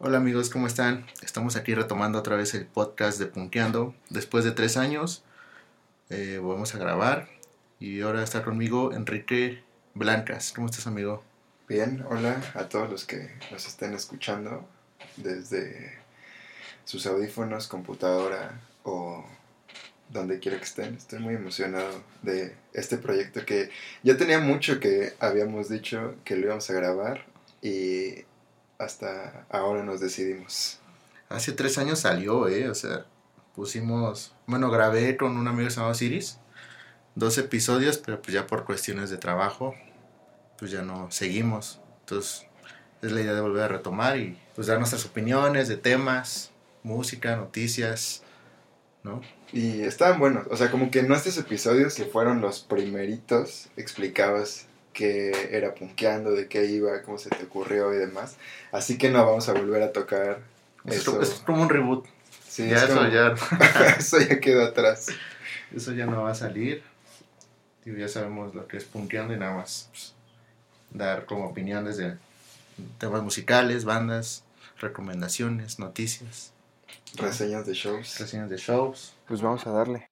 Hola amigos, ¿cómo están? Estamos aquí retomando otra vez el podcast de Punteando. Después de tres años, eh, vamos a grabar y ahora está conmigo Enrique Blancas. ¿Cómo estás amigo? Bien, hola a todos los que nos estén escuchando desde sus audífonos, computadora o donde quiera que estén. Estoy muy emocionado de este proyecto que ya tenía mucho que habíamos dicho que lo íbamos a grabar y hasta ahora nos decidimos. Hace tres años salió, ¿eh? O sea, pusimos... Bueno, grabé con un amigo llamado Siris dos episodios, pero pues ya por cuestiones de trabajo, pues ya no seguimos. Entonces, es la idea de volver a retomar y pues dar nuestras opiniones de temas, música, noticias, ¿no? Y estaban buenos, o sea, como que en nuestros episodios, que fueron los primeritos, explicabas qué era punkeando, de qué iba, cómo se te ocurrió y demás. Así que no vamos a volver a tocar Es, eso. es como un reboot. Sí, ya es eso como- ya, eso ya quedó atrás. eso ya no va a salir. Digo, ya sabemos lo que es punkeando y nada más pues, dar como opiniones de temas musicales, bandas, recomendaciones, noticias, Reseñas de shows. reseñas de shows. Pues vamos a darle.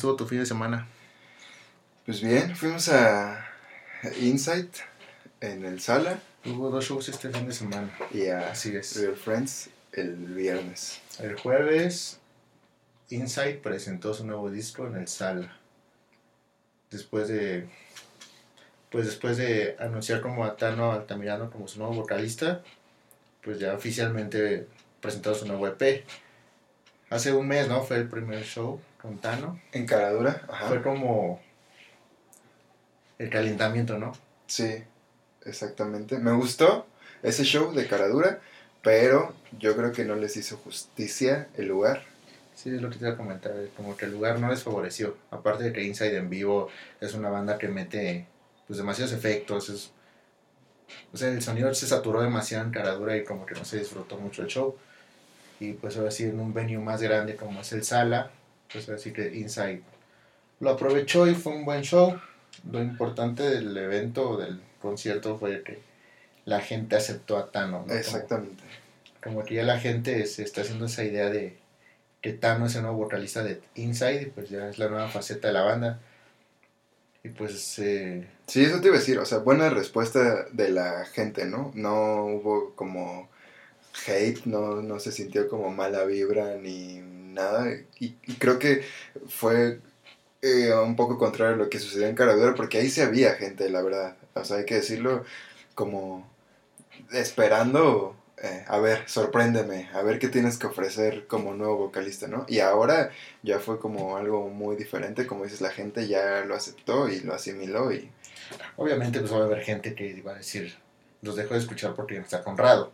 Estuvo tu fin de semana? Pues bien, fuimos a Insight en el Sala Hubo dos shows este fin de semana. y a Así es. Real Friends el viernes. El jueves, Insight presentó su nuevo disco en el Sala. Después de. Pues después de anunciar como a Tano Altamirano como su nuevo vocalista, pues ya oficialmente presentó su nuevo EP. Hace un mes, ¿no? Fue el primer show con Tano. Encaradura, ajá. Fue como el calentamiento, ¿no? Sí, exactamente. Me gustó ese show de Caradura, pero yo creo que no les hizo justicia el lugar. Sí, es lo que te iba a comentar, como que el lugar no les favoreció. Aparte de que Inside en vivo es una banda que mete pues demasiados efectos, es, o sea, el sonido se saturó demasiado en Caradura y como que no se disfrutó mucho el show. Y pues ahora sí, en un venue más grande como es el Sala, pues ahora sí que Inside lo aprovechó y fue un buen show. Lo importante del evento del concierto fue que la gente aceptó a Tano, ¿no? Como- Exactamente. como que ya la gente se está haciendo esa idea de que Tano es el nuevo vocalista de Inside y pues ya es la nueva faceta de la banda. Y pues eh, Sí, eso te iba a decir, o sea, buena respuesta de la gente, ¿no? No hubo como hate, no, no se sintió como mala vibra ni nada. Y, creo que fue eh, un poco contrario a lo que sucedió en Caradura, porque ahí sí había gente, la verdad. O sea, hay que decirlo como esperando, eh, a ver, sorpréndeme, a ver qué tienes que ofrecer como nuevo vocalista, ¿no? Y ahora ya fue como algo muy diferente, como dices, la gente ya lo aceptó y lo asimiló y... obviamente pues va a haber gente que iba a decir, los dejo de escuchar porque no está Conrado.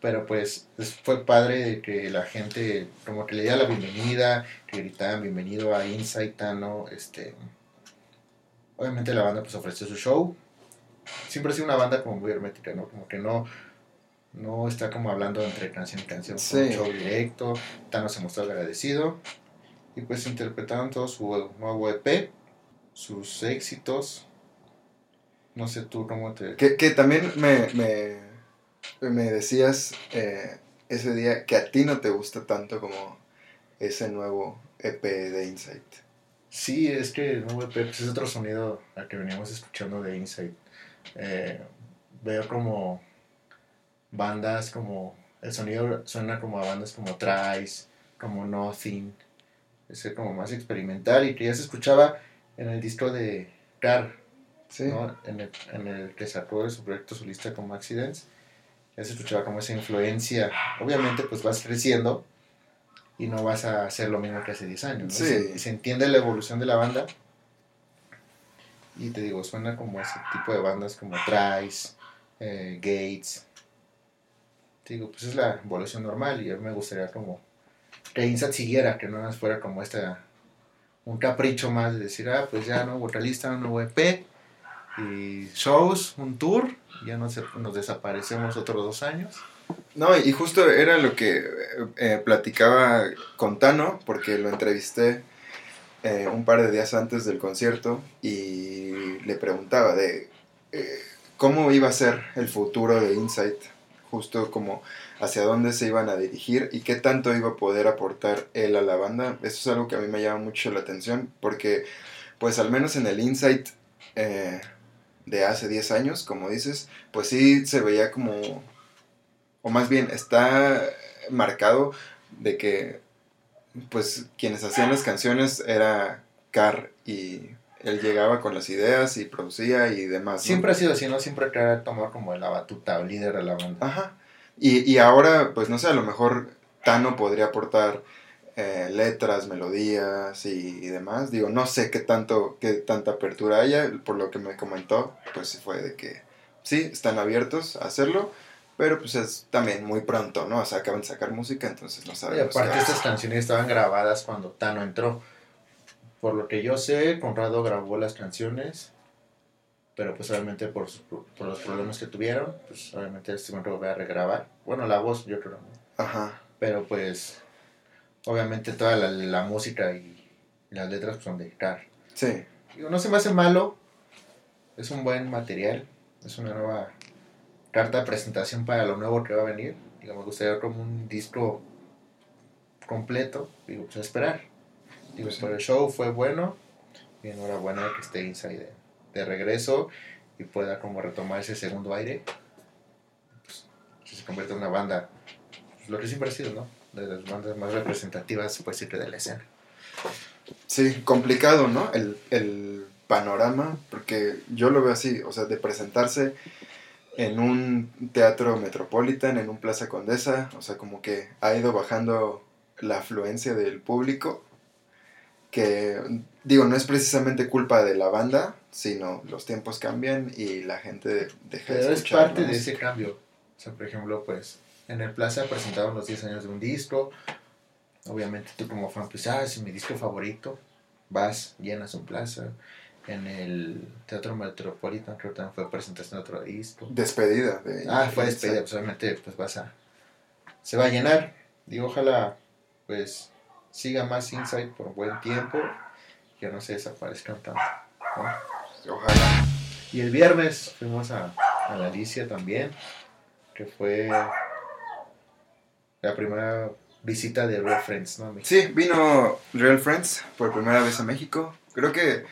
Pero pues es- fue padre de que la gente como que le diera la bienvenida, que gritaban bienvenido a Inside Tano, este... Obviamente la banda pues ofreció su show. Siempre ha sido una banda como muy hermética, ¿no? Como que no, no está como hablando entre canción y canción. Fue un Sí. show directo. Tano se mostró agradecido. Y pues interpretaron todo su nuevo EP, sus éxitos. No sé tú cómo te... Que, que también me, me, me decías eh, ese día que a ti no te gusta tanto como ese nuevo EP de Insight. Sí, es que el nuevo EP pues, es otro sonido al que veníamos escuchando de Inside. Eh, veo como bandas como. El sonido suena como a bandas como Trice, como Nothing. Es como más experimental y que ya se escuchaba en el disco de Car, Sí, ¿no? en, el, en el que sacó de su proyecto solista como Accidents. Ya se escuchaba como esa influencia. Obviamente, pues vas creciendo y no vas a hacer lo mismo que hace 10 años. ¿no? Sí. Se, se entiende la evolución de la banda. Y te digo, suena como ese tipo de bandas como Trice, eh, Gates. Te digo, pues es la evolución normal y a mí me gustaría como que Insat siguiera, que no más fuera como esta un capricho más de decir, ah, pues ya no vocalista, nuevo EP, y shows, un tour, ya no se, nos desaparecemos otros dos años. No, y justo era lo que eh, platicaba con Tano, porque lo entrevisté eh, un par de días antes del concierto y le preguntaba de eh, cómo iba a ser el futuro de Insight, justo como hacia dónde se iban a dirigir y qué tanto iba a poder aportar él a la banda. Eso es algo que a mí me llama mucho la atención, porque pues al menos en el Insight de hace 10 años, como dices, pues sí se veía como o más bien está marcado de que pues quienes hacían las canciones era Carr y él llegaba con las ideas y producía y demás. Siempre ha sido así, ¿no? Siempre ha tomado como la batuta o líder de la banda. Ajá. Y, y ahora, pues no sé, a lo mejor Tano podría aportar eh, letras, melodías y, y, demás. Digo, no sé qué tanto, qué tanta apertura haya, por lo que me comentó, pues fue de que sí, están abiertos a hacerlo, pero pues es también muy pronto, ¿no? O sea, acaban de sacar música, entonces no sabemos. Y aparte estas canciones estaban grabadas cuando Tano entró. Por lo que yo sé, Conrado grabó las canciones, pero pues obviamente por, por los problemas que tuvieron, pues obviamente se van a regrabar. Bueno, la voz yo creo. ¿no? Ajá. Pero pues obviamente toda la, la música y las letras son de Car. Sí. Digo, no se me hace malo, es un buen material, es una nueva carta de presentación para lo nuevo que va a venir. Digamos, gustaría como un disco completo. Digo, pues a esperar. Digo, pues el show fue bueno. Y enhorabuena que esté Inside de, de, regreso y pueda como retomar ese segundo aire. Pues, se convierte en una banda, pues, lo que siempre ha sido, ¿no? De las bandas más representativas, puede decir que de la escena. Sí, complicado, ¿no? El, el panorama, porque yo lo veo así, o sea, de presentarse en un teatro Metropolitan, en un Plaza Condesa, o sea, como que ha ido bajando la afluencia del público, que digo, no es precisamente culpa de la banda, sino los tiempos cambian y la gente deja de escuchar. es parte de ese cambio. O sea, por ejemplo, pues en el Plaza presentaron los 10 años de un disco. Obviamente tú como fan, pues, ah, es mi disco favorito. Vas, llenas un plaza en el Teatro Metropolitan, creo que también fue presentación de otro disco. Despedida. De ah, fue despedida, pues obviamente pues vas a... Se va a llenar. Digo, ojalá pues siga más Insight por buen tiempo, que no se desaparezcan tanto. Ojalá. Y el viernes fuimos a, a la Alicia también, que fue la primera visita de Real Friends, ¿no? Sí, vino Real Friends por primera vez a México. Creo que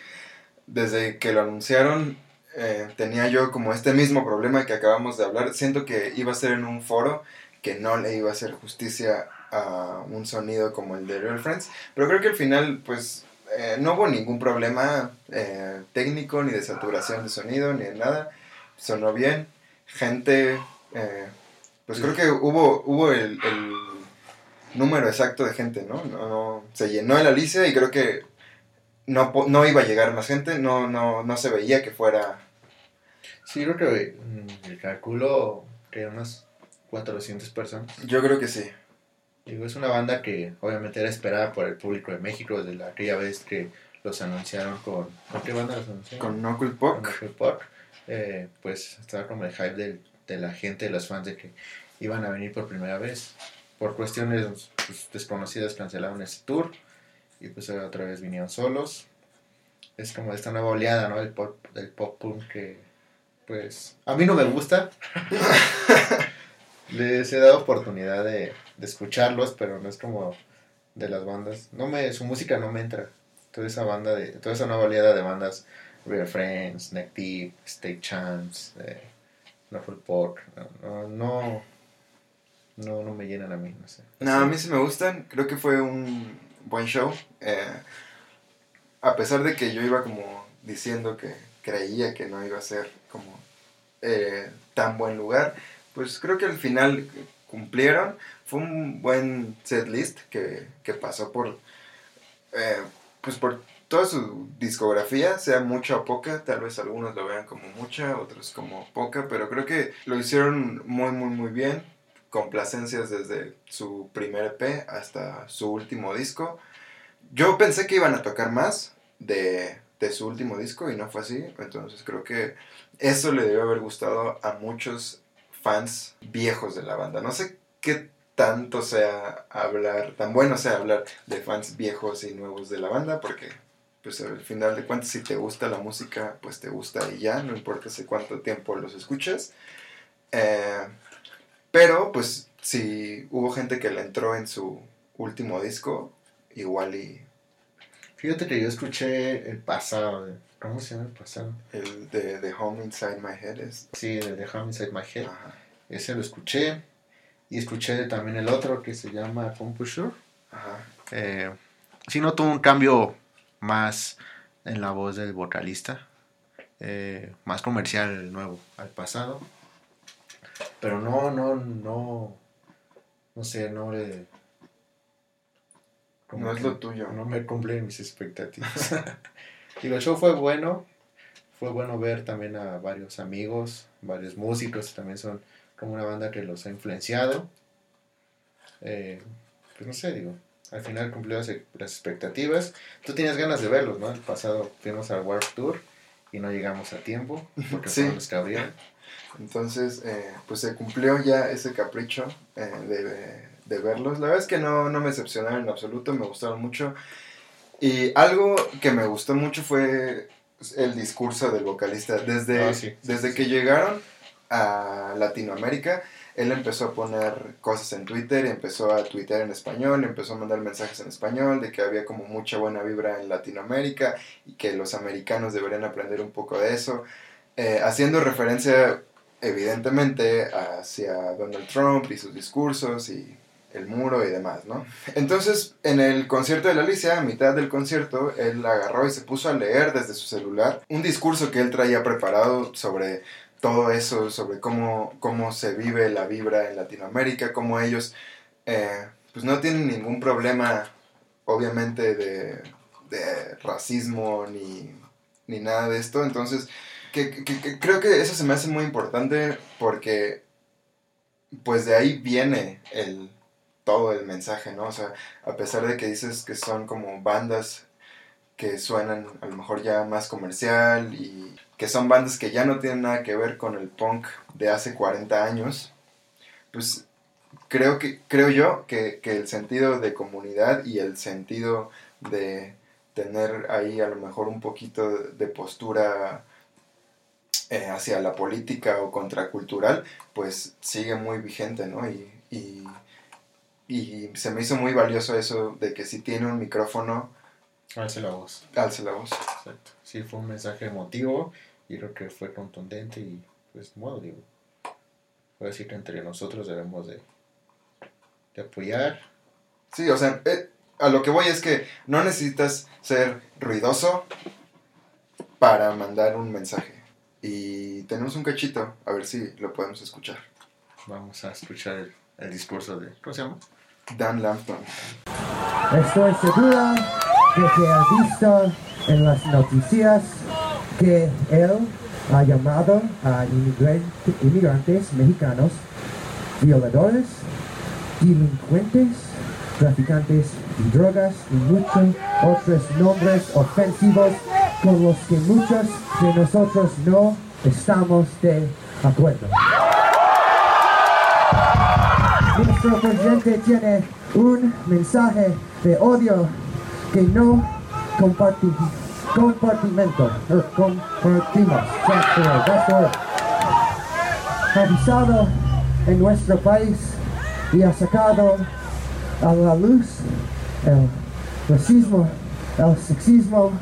desde que lo anunciaron, eh, tenía yo como este mismo problema que acabamos de hablar. Siento que iba a ser en un foro que no le iba a hacer justicia a un sonido como el de Real Friends. Pero creo que al final, pues, eh, no hubo ningún problema eh, técnico, ni de saturación de sonido, ni de nada. Sonó bien. Gente, pues creo que hubo, hubo el, el, número exacto de gente, ¿no? No, no Se llenó el Alicia y creo que no, no iba a llegar más gente, no, no, no se veía que fuera... Sí, creo que mm, el cálculo que unas 400 personas. Yo creo que sí. Digo, es una banda que obviamente era esperada por el público de México desde la, aquella vez que los anunciaron con... ¿Con qué banda los anunciaron? Con Knuckle Puck. Con eh, pues estaba como el hype de, de la gente, de los fans de que iban a venir por primera vez. Por cuestiones pues, desconocidas cancelaron ese tour y pues otra vez vinieron solos. Es como esta nueva oleada, ¿no? Del pop, del pop punk que, pues, a mí no me gusta. Les he dado oportunidad de, de, escucharlos, pero no es como de las bandas. No me, su música no me entra. Toda esa banda de, toda esa nueva oleada de bandas, Real Friends, Neck Deep, State Champs, eh, no, no, no, no, no me llenan a mí. No, a mí sí me gustan. Creo que fue un buen show. Eh, a pesar de que yo iba como diciendo que creía que no iba a ser como eh, tan buen lugar, pues creo que al final cumplieron. Fue un buen set list que, que pasó por, eh, pues por toda su discografía, sea mucha o poca, tal vez algunos lo vean como mucha, otros como poca, pero creo que lo hicieron muy, muy, muy bien complacencias desde su primer EP hasta su último disco. yo pensé que iban a tocar más de, de su último disco y no fue así. Entonces creo que eso le debe haber gustado a muchos fans viejos de la banda. No sé qué tanto sea hablar, tan bueno sea hablar de fans viejos y nuevos de la banda, porque pues al final de cuentas si te gusta la música, pues te gusta y ya, no importa hace cuánto tiempo los escuchas. Eh, pero pues si hubo gente que le entró en su último disco, igual y... Fíjate que yo escuché el pasado, ¿cómo se llama el pasado? El de The Home Inside My Head es... Sí, el de The Home Inside My Head. Ajá. Ese lo escuché. Y escuché también el otro que se llama Composure. Ajá. Eh, sí noto un cambio más en la voz del vocalista. Eh, más comercial el nuevo al pasado. Pero no, no, no. No sé, no le. No es lo tuyo. No me cumplen mis expectativas. Digo, el show fue bueno. Fue bueno ver también a varios amigos, varios músicos, también son como una banda que los ha influenciado. Eh, pues no sé, digo, al final cumplió las, las expectativas. Tú tenías ganas de verlos, ¿no? El pasado fuimos al Warp Tour y no llegamos a tiempo porque Sí. fueron los que abrieron. Entonces, eh, pues se cumplió ya ese capricho eh, de, de verlos. La verdad es que no, no me decepcionaron en absoluto, me gustaron mucho. Y algo que me gustó mucho fue el discurso del vocalista. Desde, Ah, sí, sí, desde que llegaron a Latinoamérica, él empezó a poner cosas en Twitter, empezó a tuitear en español, empezó a mandar mensajes en español de que había como mucha buena vibra en Latinoamérica y que los americanos deberían aprender un poco de eso, eh, haciendo referencia evidentemente hacia Donald Trump y sus discursos y el muro y demás, ¿no? Entonces, en el concierto de la Alicia, a mitad del concierto, él agarró y se puso a leer desde su celular un discurso que él traía preparado sobre todo eso, sobre cómo, cómo se vive la vibra en Latinoamérica, cómo ellos eh, pues no tienen ningún problema, obviamente, de, de racismo ni, ni nada de esto. Entonces, que, que- creo que eso se me hace muy importante porque pues de ahí viene el todo el mensaje, ¿no? O sea, a pesar de que dices que son como bandas que suenan a lo mejor ya más comercial y que son bandas que ya no tienen nada que ver con el punk de hace 40 años, pues creo que creo yo que, que el sentido de comunidad y el sentido de tener ahí a lo mejor un poquito de postura eh, hacia la política o contracultural, pues sigue muy vigente, ¿no? Y, y, y se me hizo muy valioso eso de que si tiene un micrófono, Alce la voz. alce la voz. Exacto. Sí, fue un mensaje emotivo y creo que fue contundente y pues modo, digo. Voy a decir que entre nosotros debemos de, de apoyar. Sí, o sea, eh, a lo que voy es que no necesitas ser ruidoso para mandar un mensaje. Y tenemos un cachito, a ver si lo podemos escuchar. Vamos a escuchar el, el discurso de... ¿Cómo se llama? Dan Lampton. Estoy segura de que ha visto en las noticias que él ha llamado a inmigran- inmigrantes mexicanos violadores, delincuentes, traficantes de drogas y muchos otros nombres ofensivos con los que muchos de nosotros no estamos de acuerdo. Nuestro presidente tiene un mensaje de odio que no comparti compartimento, er, compartimos. Ha avisado en nuestro país y ha sacado a la luz el racismo, el sexismo,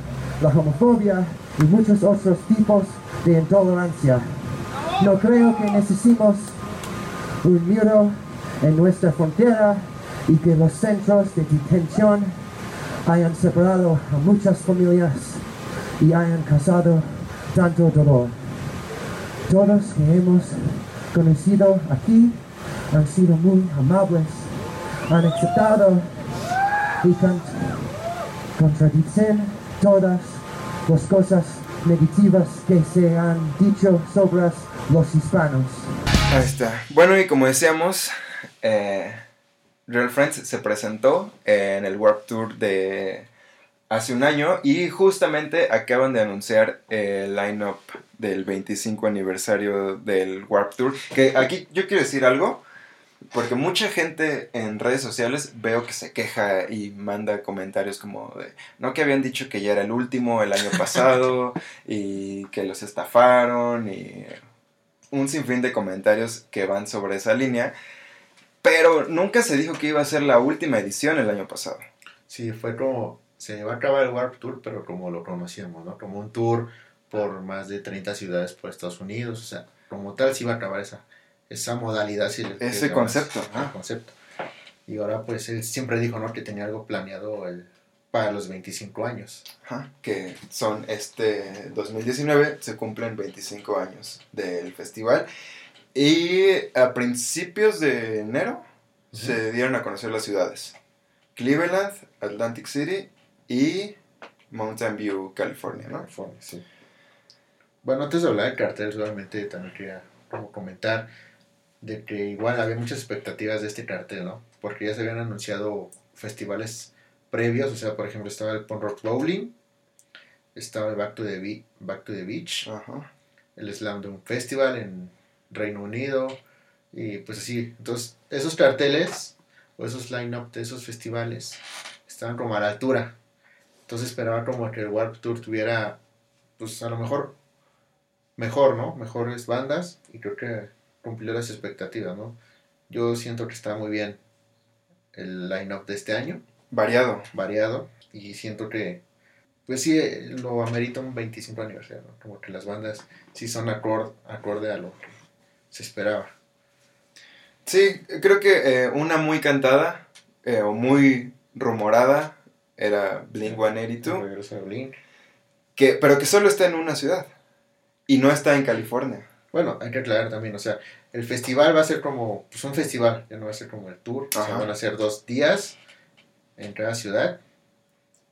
la homofobia y muchos otros tipos de intolerancia. No creo que necesitemos un muro en nuestra frontera y que los centros de detención hayan separado a muchas familias y hayan causado tanto dolor. Todos que hemos conocido aquí han sido muy amables, han aceptado y con- contradicen todas las cosas negativas que se han dicho sobre los hispanos. Ahí está. Bueno, y como decíamos, eh, Real Friends se presentó en el Warp Tour de hace un año y justamente acaban de anunciar el line-up del 25 aniversario del Warp Tour. Que aquí yo quiero decir algo, porque mucha gente en redes sociales veo que se queja y manda comentarios como de, no que habían dicho que ya era el último el año pasado y que los estafaron y un sinfín de comentarios que van sobre esa línea. Pero nunca se dijo que iba a ser la última edición el año pasado. Sí, fue como, se va a acabar el Warp Tour, pero como lo conocíamos, ¿no? Como un tour por más de 30 ciudades por Estados Unidos, o sea, como tal sí va a acabar esa, esa modalidad. Si Ese concepto, ah, concepto. Y ahora pues él siempre dijo, ¿no? Que tenía algo planeado el, para los 25 años. Ajá, que son este 2019, se cumplen 25 años del festival. Y a principios de enero se dieron a conocer las ciudades. Cleveland, Atlantic City y Mountain View, California, ¿no? California, sí. Bueno, antes de hablar de cartel, solamente también quería como comentar de que igual había muchas expectativas de este cartel, ¿no? Porque ya se habían anunciado festivales previos, o sea, por ejemplo, estaba el Punk Rock Bowling, estaba el Back to the, Be- Back to the Beach, Ajá. el Slam Festival en Reino Unido, y pues así. Entonces, esos carteles o esos line-up de esos festivales estaban como a la altura. Entonces esperaba como que el Warp Tour tuviera, pues a lo mejor, mejor, ¿no? Mejores bandas y creo que cumplió las expectativas, ¿no? Yo siento que está muy bien el line-up de este año, Variado. variado, y siento que, pues sí, lo amerita un 25 aniversario, ¿no? Como que las bandas sí son acorde, acorde a lo que se esperaba. Sí, creo que eh, una muy cantada eh, o muy rumorada era Blink El 182, regreso de Blink. que, pero que solo está en una ciudad y no está en California. Bueno, hay que aclarar también, o sea, el festival va a ser como, pues un festival, ya no va a ser como el tour, o sea, van a ser dos días en cada ciudad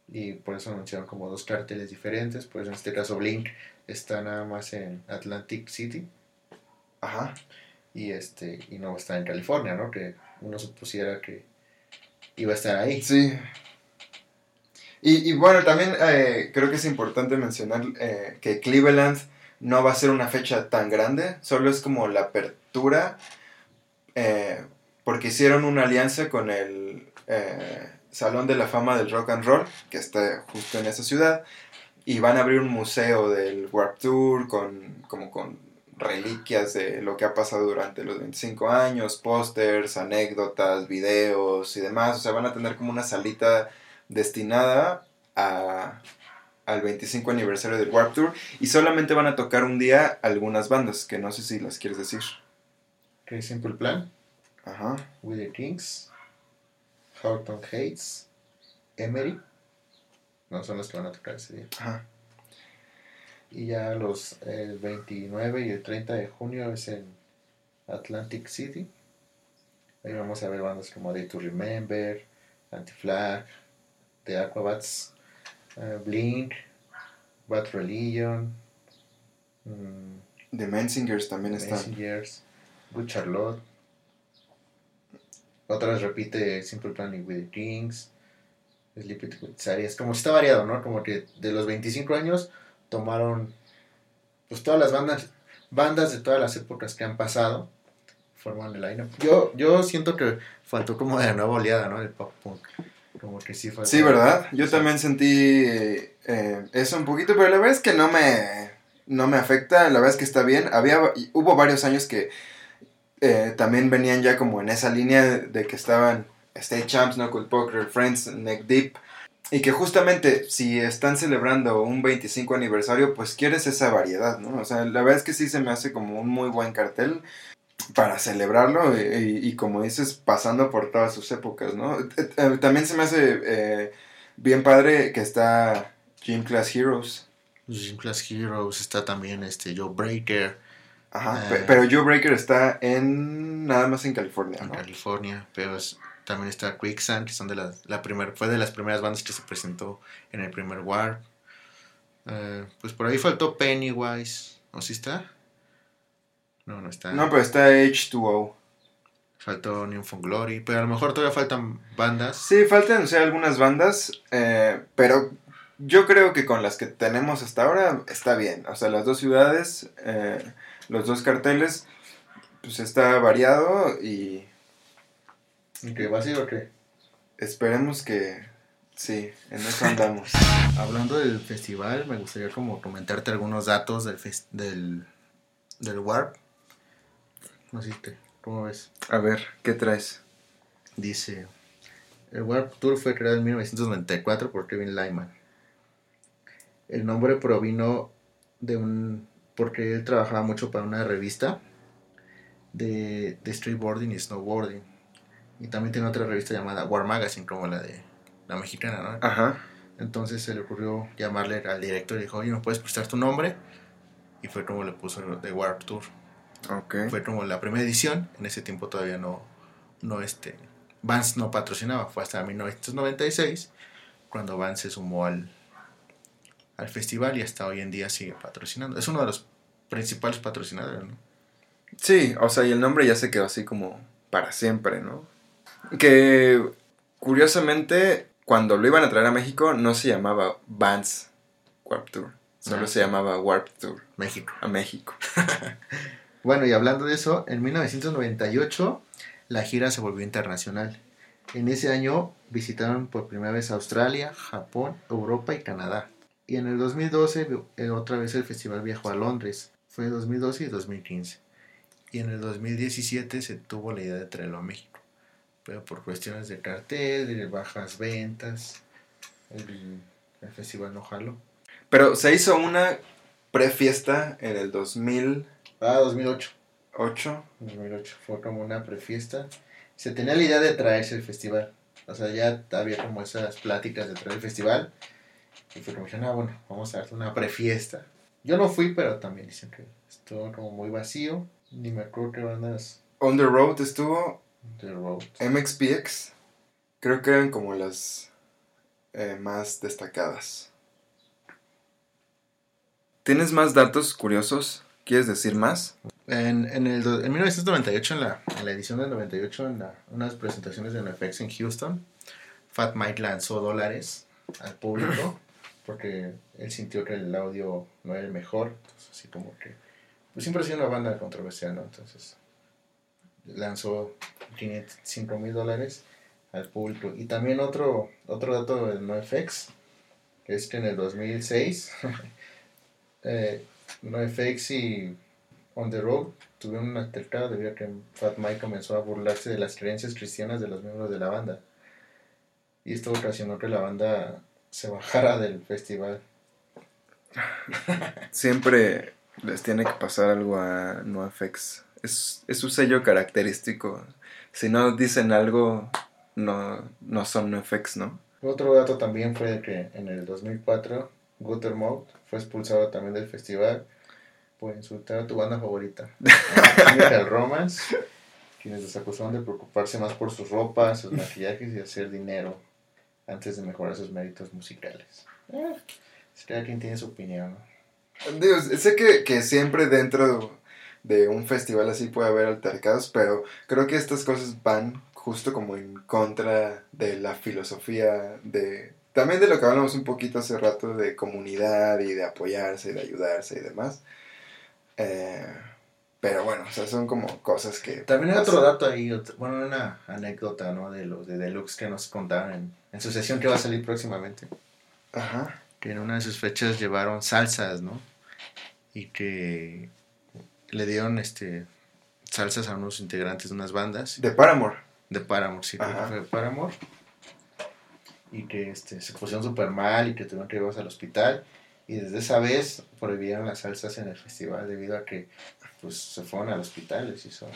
y por eso anunciaron como dos carteles diferentes, pues en este caso Blink está nada más en Atlantic City Ajá. y este y no va a estar en California, ¿no? Que uno supusiera que iba a estar ahí. Sí. Y, y bueno, también eh, creo que es importante mencionar eh, que Cleveland no va a ser una fecha tan grande, solo es como la apertura, eh, porque hicieron una alianza con el Salón de la Fama del Rock and Roll, que está justo en esa ciudad, y van a abrir un museo del Warp Tour con, como con reliquias de lo que ha pasado durante los 25 años, pósters, anécdotas, videos y demás. O sea, van a tener como una salita destinada a, al 25 aniversario del Warp Tour y solamente van a tocar un día algunas bandas, que no sé si las quieres decir. Que Simple Plan, Ajá. With the Kings, Horton Hates, Emery, no son los que van a tocar ese día. Ajá. Y ya los el 29 y el 30 de junio es en Atlantic City. Ahí vamos a ver bandas como Day to Remember, Anti-Flag, The Aquabats, eh, Blink, Bad Religion, mm, The Menzingers también están. Messengers, Good Charlotte. Otra vez repite Simple Plan y With the Kings, Sleepy. Es como si está variado, ¿no? Como que de los 25 años tomaron pues todas las bandas bandas de todas las épocas que han pasado forman el line yo yo siento que faltó como de la nueva oleada no el pop punk como que sí faltó Sí, ¿verdad? Yo también sentí eh, eso un poquito, pero la verdad es que no me, no me afecta, la verdad es que está bien. Había, hubo varios años que eh, también venían ya como en esa línea de que estaban State Champs, Knuckle Poker, Friends, Neck Deep. Y que justamente si están celebrando un 25 aniversario, pues quieres esa variedad, ¿no? O sea, la verdad es que sí se me hace como un muy buen cartel para celebrarlo y, y- y como dices, pasando por todas sus épocas, ¿no? Eh, eh, También se me hace eh, bien padre que está Gym Class Heroes. Gym Class Heroes está también este Joe Breaker Ajá, pe- pero Joe Breaker está en nada más en California, en ¿no? California pero es- también está Quicksand que son de las la primer, fue de las primeras bandas que se presentó en el primer War Eh, pues por ahí faltó Pennywise ¿o sí está? no no está No, pero está H2O. faltó Found Glory pero a lo mejor todavía faltan bandas Sí, faltan, o sea, algunas bandas, eh, pero yo creo que con las que tenemos hasta ahora está bien. O sea, las dos ciudades, eh, los dos carteles, pues está variado y ¿Y qué va a ser o qué? esperemos que sí, en eso andamos. Hablando del festival, me gustaría como comentarte algunos datos del, del, del Warp. No sé, ¿cómo ves? A ver, ¿qué traes? Dice, el Warp Tour fue creado en 1994 por Kevin Lyman. El nombre provino de un... porque él trabajaba mucho para una revista de, de streetboarding y snowboarding. Y también tiene otra revista llamada War Magazine, como la de la mexicana, ¿no? Ajá. Entonces se le ocurrió llamarle al director y dijo, oye, ¿me puedes prestar tu nombre? Y fue como le puso The Warp Tour. Ok. Fue como la primera edición. En ese tiempo todavía no, no este, Vans no patrocinaba. Fue hasta 1996 cuando Vans se sumó al, al festival y hasta hoy en día sigue patrocinando. Es uno de los principales patrocinadores, ¿no? Sí, o sea, y el nombre ya se quedó así como para siempre, ¿no? Que curiosamente, cuando lo iban a traer a México, no se llamaba Vans Warp Tour, solo Ah, se llamaba Warp Tour México. a México. Bueno, y hablando de eso, en 1998 la gira se volvió internacional. En ese año visitaron por primera vez Australia, Japón, Europa y Canadá. Y en el 2012 eh, otra vez el festival viajó a Londres. Fue 2012 y 2015. Y en el 2017 se tuvo la idea de traerlo a México. Pero por cuestiones de cartel, de bajas ventas, el, el festival no jaló. Pero se hizo una prefiesta en el 2008. Ah, 2008. 2008 fue como una prefiesta. Se tenía la idea de traerse el festival. O sea, ya había como esas pláticas de traer el festival. Y fue como, ah, bueno, vamos a hacer una prefiesta. Yo no fui, pero también dicen que estuvo como muy vacío. Ni me acuerdo qué bandas On the Road estuvo de Road. MXPX. Creo que eran como las eh, más destacadas. ¿Tienes más datos curiosos? ¿Quieres decir más? En, en, el, en 1998, en la, en la edición del 98, en la- unas presentaciones de NFX en Houston, Fat Mike lanzó dólares al público porque él sintió que el audio no era el mejor. Entonces, así como que. Pues siempre ha sido una banda controversial, ¿no? Entonces, lanzó 5 mil dólares al público. Y también otro, otro dato de NoFX es que en el 2006, eh, NoFX y On the Road tuvieron un altercado debido a que Fat Mike comenzó a burlarse de las creencias cristianas de los miembros de la banda. Y esto ocasionó que la banda se bajara del festival. Siempre les tiene que pasar algo a NoFX. Es, es su sello característico. Si no dicen algo, no, no son NoFX, ¿no? Otro dato también fue que en el 2004 Guttermouth fue expulsado también del festival por insultar a tu banda favorita, Chemical Romance, quienes los acusaron de preocuparse más por sus ropas, sus maquillajes y hacer dinero antes de mejorar sus méritos musicales. Eh, es que cada quien tiene su opinión. Digo, sé que, que siempre dentro de un festival así puede haber altercados, pero creo que estas cosas van justo como en contra de la filosofía de... También de lo que hablamos un poquito hace rato de comunidad y de apoyarse y de ayudarse y demás. Eh, pero bueno, o sea, son como cosas que... También hay otro pasan. dato ahí, bueno, una anécdota ¿no? de los de Deluxe que nos contaron en, en su sesión que va a salir próximamente. Ajá. que en una de sus fechas llevaron salsas, ¿no? Y que le dieron este salsas a unos integrantes de unas bandas De Paramore. de Paramore, sí, creo que Ajá. fue de Paramore. Y que este, se pusieron súper mal y que tuvieron que llevarlos al hospital. Y desde esa vez prohibieron las salsas en el festival debido a que pues, se fueron al hospital, les hizo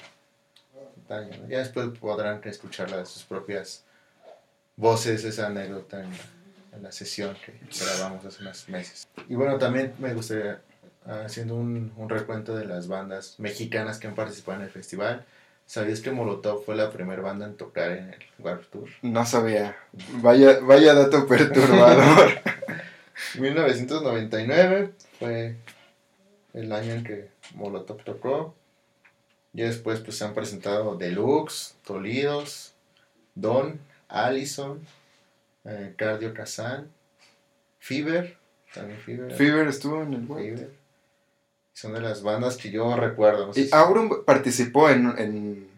daño. ¿no? Ya después podrán escucharla de sus propias voces, esa anécdota en la, en la sesión que grabamos hace unos meses. Y bueno, también me gustaría, haciendo un, un recuento de las bandas mexicanas que han participado en el festival. ¿Sabías que Molotov fue la primera banda en tocar en el Warped Tour? No sabía. Vaya, vaya dato perturbador. 1999 fue el año en que Molotov tocó. Y después pues se han presentado Deluxe, Tolidos, Don, Allison, eh, Cardio Kazan, Fever, también Fever. Fever estuvo en el Warped. Son de las bandas que yo recuerdo. No sé Y si- Aurum participó en, en,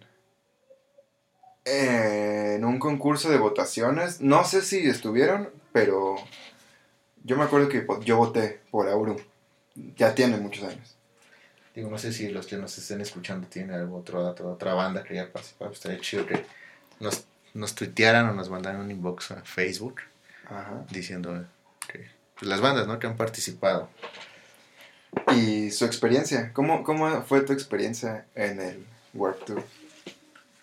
en un concurso de votaciones. No sé si estuvieron, pero yo me acuerdo que yo voté por Aurum. Ya tiene muchos años. Digo, no sé si los que nos estén escuchando tienen algún otro dato, otra banda que haya participado. Estaría chido que nos, nos tuitearan o nos mandaran un inbox a Facebook Ajá. diciendo que pues, las bandas ¿no? que han participado. Y su experiencia. ¿Cómo, ¿Cómo fue tu experiencia en el Warp Tour?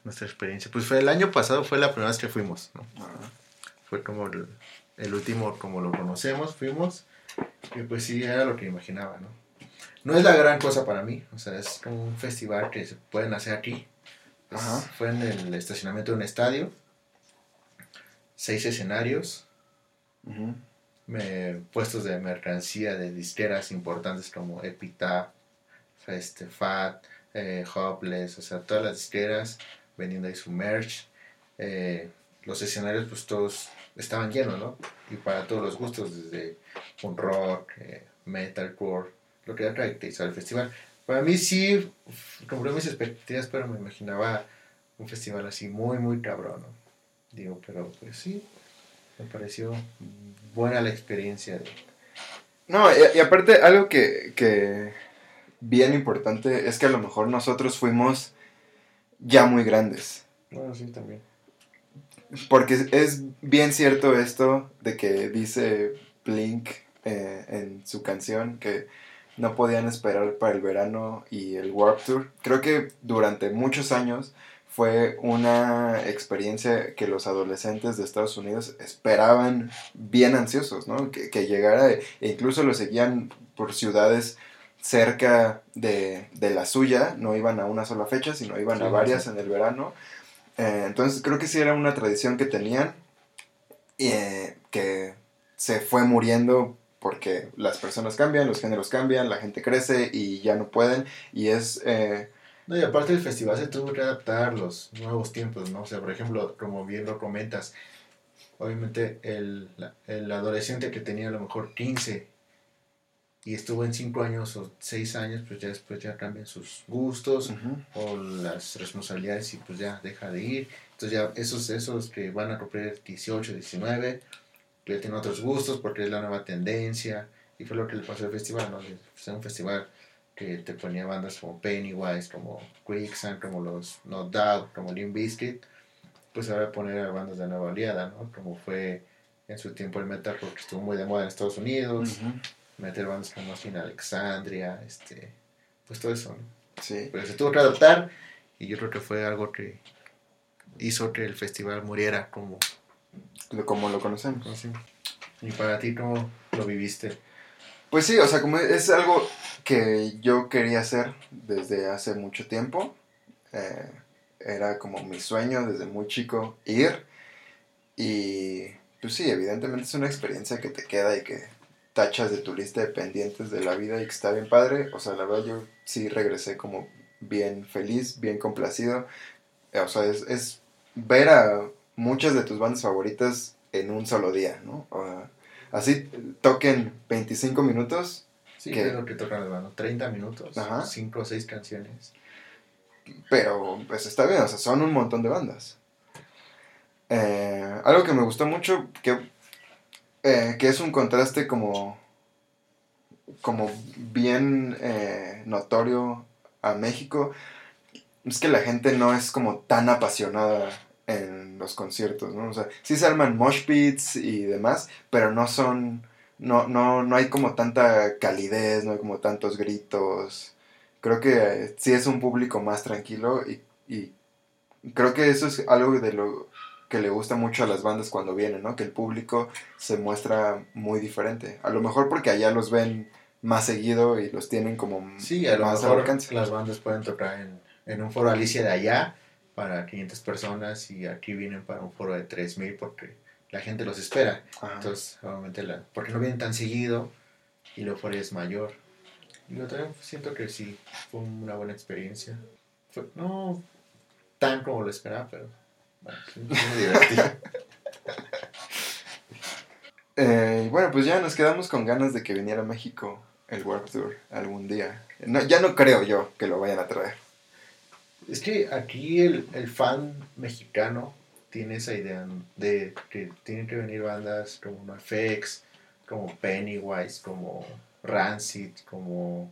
Nuestra experiencia. Pues fue el año pasado, fue la primera vez que fuimos. ¿no? Ajá. Fue como el, el último, como lo conocemos, fuimos. Y pues sí, era lo que imaginaba, ¿no? No es la gran cosa para mí, o sea, es como un festival que se pueden hacer aquí. Pues. Fue en el estacionamiento de un estadio, seis escenarios, Ujú. Puestos de mercancía de disqueras importantes como Epitaph, este, Fat, eh, Hopeless, o sea, todas las disqueras vendiendo ahí su merch. Eh, los escenarios, pues todos estaban llenos, ¿no? Y para todos los gustos, desde un rock, eh, metalcore, lo que ha caracterizado el festival. Para mí sí, cumplió mis expectativas, pero me imaginaba un festival así muy, muy cabrón, ¿no? Digo, pero pues sí, me pareció buena la experiencia. De, No, y, y aparte algo que, que bien importante es que a lo mejor nosotros fuimos ya muy grandes. bueno, sí, también. Porque es bien cierto esto de que dice Blink eh, en su canción que no podían esperar para el verano y el Warp Tour. Creo que durante muchos años fue una experiencia que los adolescentes de Estados Unidos esperaban bien ansiosos, ¿no? Que, que llegara e incluso lo seguían por ciudades cerca de, de la suya, no iban a una sola fecha, sino iban Sí, a varias sí. en el verano. Eh, entonces creo que sí era una tradición que tenían y eh, que se fue muriendo porque las personas cambian, los géneros cambian, la gente crece y ya no pueden y es eh, No, y aparte el festival se tuvo que adaptar a los nuevos tiempos, ¿no? O sea, por ejemplo, como bien lo comentas, obviamente el, el adolescente que tenía a lo mejor 15 y estuvo en 5 años o 6 años, pues ya después ya cambian sus gustos ujú, o las responsabilidades y pues ya deja de ir. Entonces ya esos, esos que van a cumplir 18, 19, que ya tienen otros gustos porque es la nueva tendencia y fue lo que le pasó al festival, ¿no? Fue un festival que te ponía bandas como Pennywise, como Quicksand, como los No Doubt, como Limp Bizkit, pues ahora poner a bandas de nueva oleada, ¿no? Como fue en su tiempo el metal porque estuvo muy de moda en Estados Unidos, meter bandas como Austin Alexandria, este, pues todo eso, ¿no? sí. pero se tuvo que adaptar y yo creo que fue algo que hizo que el festival muriera como Lo- como lo conocemos. así. y para ti cómo lo viviste Pues sí, o sea, como es algo que yo quería hacer desde hace mucho tiempo. eh, era como mi sueño desde muy chico ir. Y pues sí, evidentemente es una experiencia que te queda y que tachas de tu lista de pendientes de la vida y que está bien padre. O sea, la verdad yo sí regresé como bien feliz, bien complacido. Eh, O sea, es, ver a muchas de tus bandas favoritas en un solo día, ¿no? Así toquen 25 minutos, sí es lo que tocan las manos 30 minutos Ajá. 5 o 6 canciones pero pues está bien, o sea, son un montón de bandas. Eh, algo que me gustó mucho, que, eh, que es un contraste como, como bien eh, notorio a México, es que la gente no es como tan apasionada en los conciertos, ¿no? O sea, sí se arman mosh pits y demás, pero no son, no, no, no hay como tanta calidez, no hay como tantos gritos. Creo que sí es un público más tranquilo y, y creo que eso es algo de lo que le gusta mucho a las bandas cuando vienen, ¿no? Que el público se muestra muy diferente. A lo mejor porque allá los ven más seguido y los tienen como sí a lo más al mejor alcance. las bandas pueden tocar en, en un foro Alicia de allá para 500 personas y aquí vienen para un foro de 3000 porque la gente los espera Ajá. Entonces, obviamente, la, porque no vienen tan seguido y la euforia es mayor. Y yo también siento que sí, fue una buena experiencia. Fue- no tan como lo esperaba, pero bueno, sí, me divertí. Eh, bueno, pues ya nos quedamos con ganas de que viniera a México el Warped Tour algún día. No, ya no creo yo que lo vayan a traer. Es que aquí el, el fan mexicano tiene esa idea de que tienen que venir bandas como NoFX, como Pennywise, como Rancid, como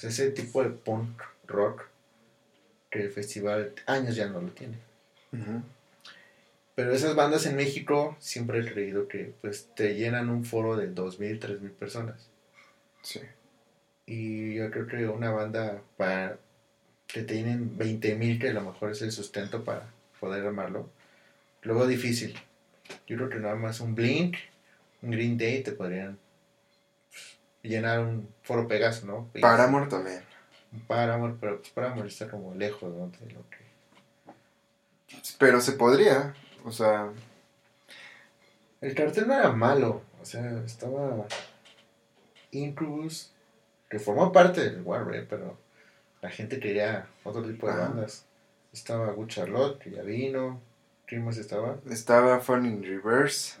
sea, ese tipo de punk rock que el festival años ya no lo tiene. Pero esas bandas en México siempre he creído que pues te llenan un foro de 2.000, 3.000 personas. Sí. Y yo creo que una banda para que tienen 20.000 que a lo mejor es el sustento para poder armarlo, luego difícil. Yo creo que nada más un Blink, un Green Day te podrían pues, llenar un foro Pegaso, ¿no? Y Paramore también. Un Paramore, pero pues Paramore está como lejos ¿no? de lo que... Pero se podría. O sea, El cartel no era malo, o sea, estaba Incubus, que formó parte del Warrior, pero la gente quería otro tipo de Ajá. bandas. Estaba Good Charlotte, que ya vino, ¿quién más estaba? estaba Fun in Reverse.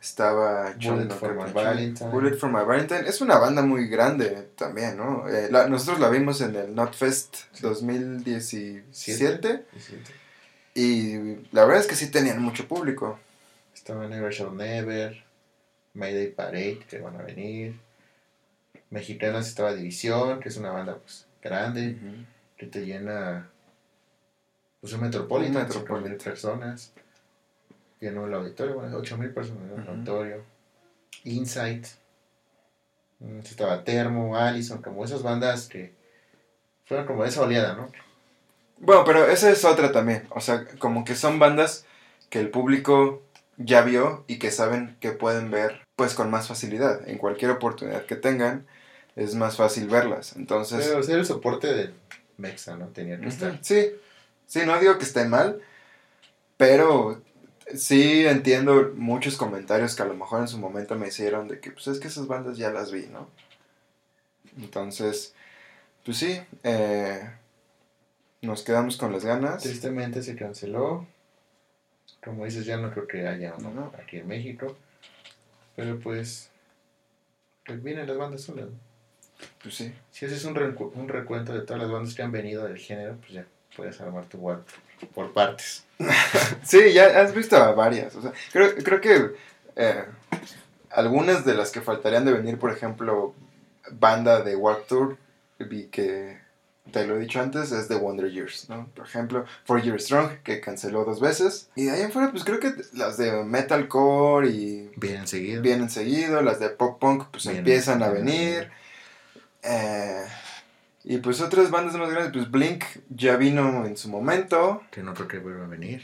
Estaba Bullet no for My Valentine. Bullet for My Valentine. Es una banda muy grande también, ¿no? Eh, la- nosotros la vimos en el Notfest Sí. 2017. Y sí, Y la verdad es que sí tenían mucho público. Estaba Never Shall Never, Mayday Parade, que van a venir. Mexicanas estaba División, que es una banda pues grande. que te llena pues un Metropolitan, Un cinco mil personas. Llenó el auditorio, bueno, 8 mil personas en el auditorio. Insight. mm, Estaba Termo, Allison, como esas bandas que fueron como esa oleada, ¿no? Bueno, pero esa es otra también. O sea, como que son bandas que el público ya vio y que saben que pueden ver pues con más facilidad. En cualquier oportunidad que tengan es más fácil verlas. Entonces, Pero ser el soporte del Mexa, ¿no? Tenía que estar. Sí, sí, no digo que esté mal, pero sí entiendo muchos comentarios que a lo mejor en su momento me hicieron de que pues es que esas bandas ya las vi, ¿no? Entonces, pues sí, eh, nos quedamos con las ganas. Tristemente se canceló. Como dices, ya no creo que haya uno No. aquí en México. Pero pues, pues vienen las bandas solas, ¿no? Pues sí. Si haces un, recu- un recuento de todas las bandas que han venido del género, pues ya puedes armar tu Warp por partes. Sí, ya has visto a varias. O sea, creo, creo que eh, algunas de las que faltarían de venir, por ejemplo, banda de Warped Tour, vi que te lo he dicho antes, es de Wonder Years, ¿no? Por ejemplo, Four Years Strong, que canceló dos veces. Y de ahí en fuera, pues creo que las de Metalcore y Vienen seguido. vienen seguido, las de Pop Punk, pues Vienen- empiezan a vienen venir. Eh, y pues otras bandas más grandes, pues Blink ya vino en su momento. Que no creo que vuelva a venir.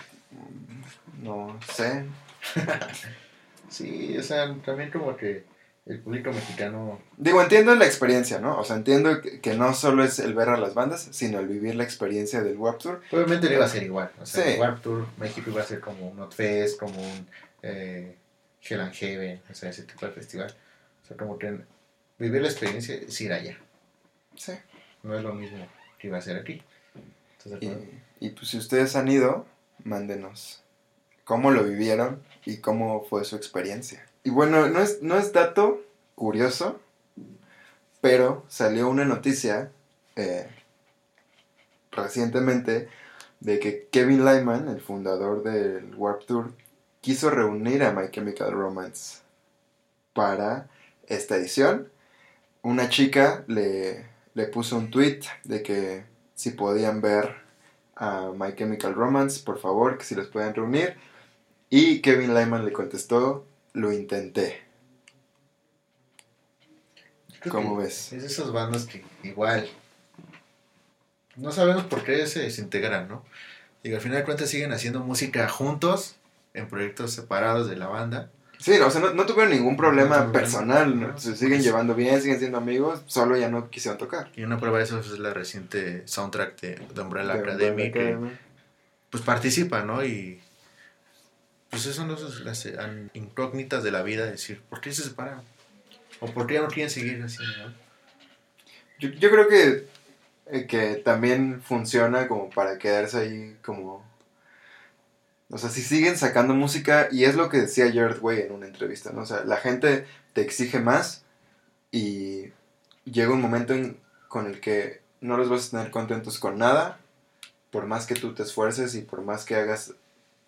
No sé, Sí, o sea, también como que el público mexicano Digo, entiendo la experiencia, ¿no? O sea, entiendo que, no solo es el ver a las bandas, sino el vivir la experiencia del Warped Tour. Obviamente no iba a ser igual. O sea, Sí. el Warp Tour México iba a ser como un Notfest, como un eh, Hell and Heaven, o sea, ese tipo de festival. O sea, como que vivir la experiencia es ir allá. Sí. No es lo mismo que iba a ser aquí. ¿Estás de Y, y, pues si ustedes han ido, mándenos cómo lo vivieron y cómo fue su experiencia. Y bueno, no es, no es dato curioso, pero salió una noticia eh, recientemente de que Kevin Lyman, el fundador del Warped Tour, quiso reunir a My Chemical Romance para esta edición. Una chica le, le puso un tweet de que si podían ver a My Chemical Romance, por favor, que si los pueden reunir. Y Kevin Lyman le contestó, lo intenté. ¿Cómo ves? Es de esas bandas que igual no sabemos por qué se desintegran, ¿no? Y al final de cuentas siguen haciendo música juntos, en proyectos separados de la banda. Sí, o sea, no, no tuvieron ningún problema No, personal, ¿no? no. se siguen llevando bien, siguen siendo amigos, solo ya no quisieron tocar. Y una prueba de eso es la reciente soundtrack de, de Umbrella De Academy, que pues participa, ¿no? Y pues eso son los- las incógnitas de la vida, decir, ¿por qué se separan? ¿O por qué ya no quieren seguir así, no? Yo, yo creo que, eh, que también funciona como para quedarse ahí como O sea, si siguen sacando música, y es lo que decía Jared Way en una entrevista, ¿no? O sea, la gente te exige más y llega un momento en- con el que no los vas a tener contentos con nada, por más que tú te esfuerces y por más que hagas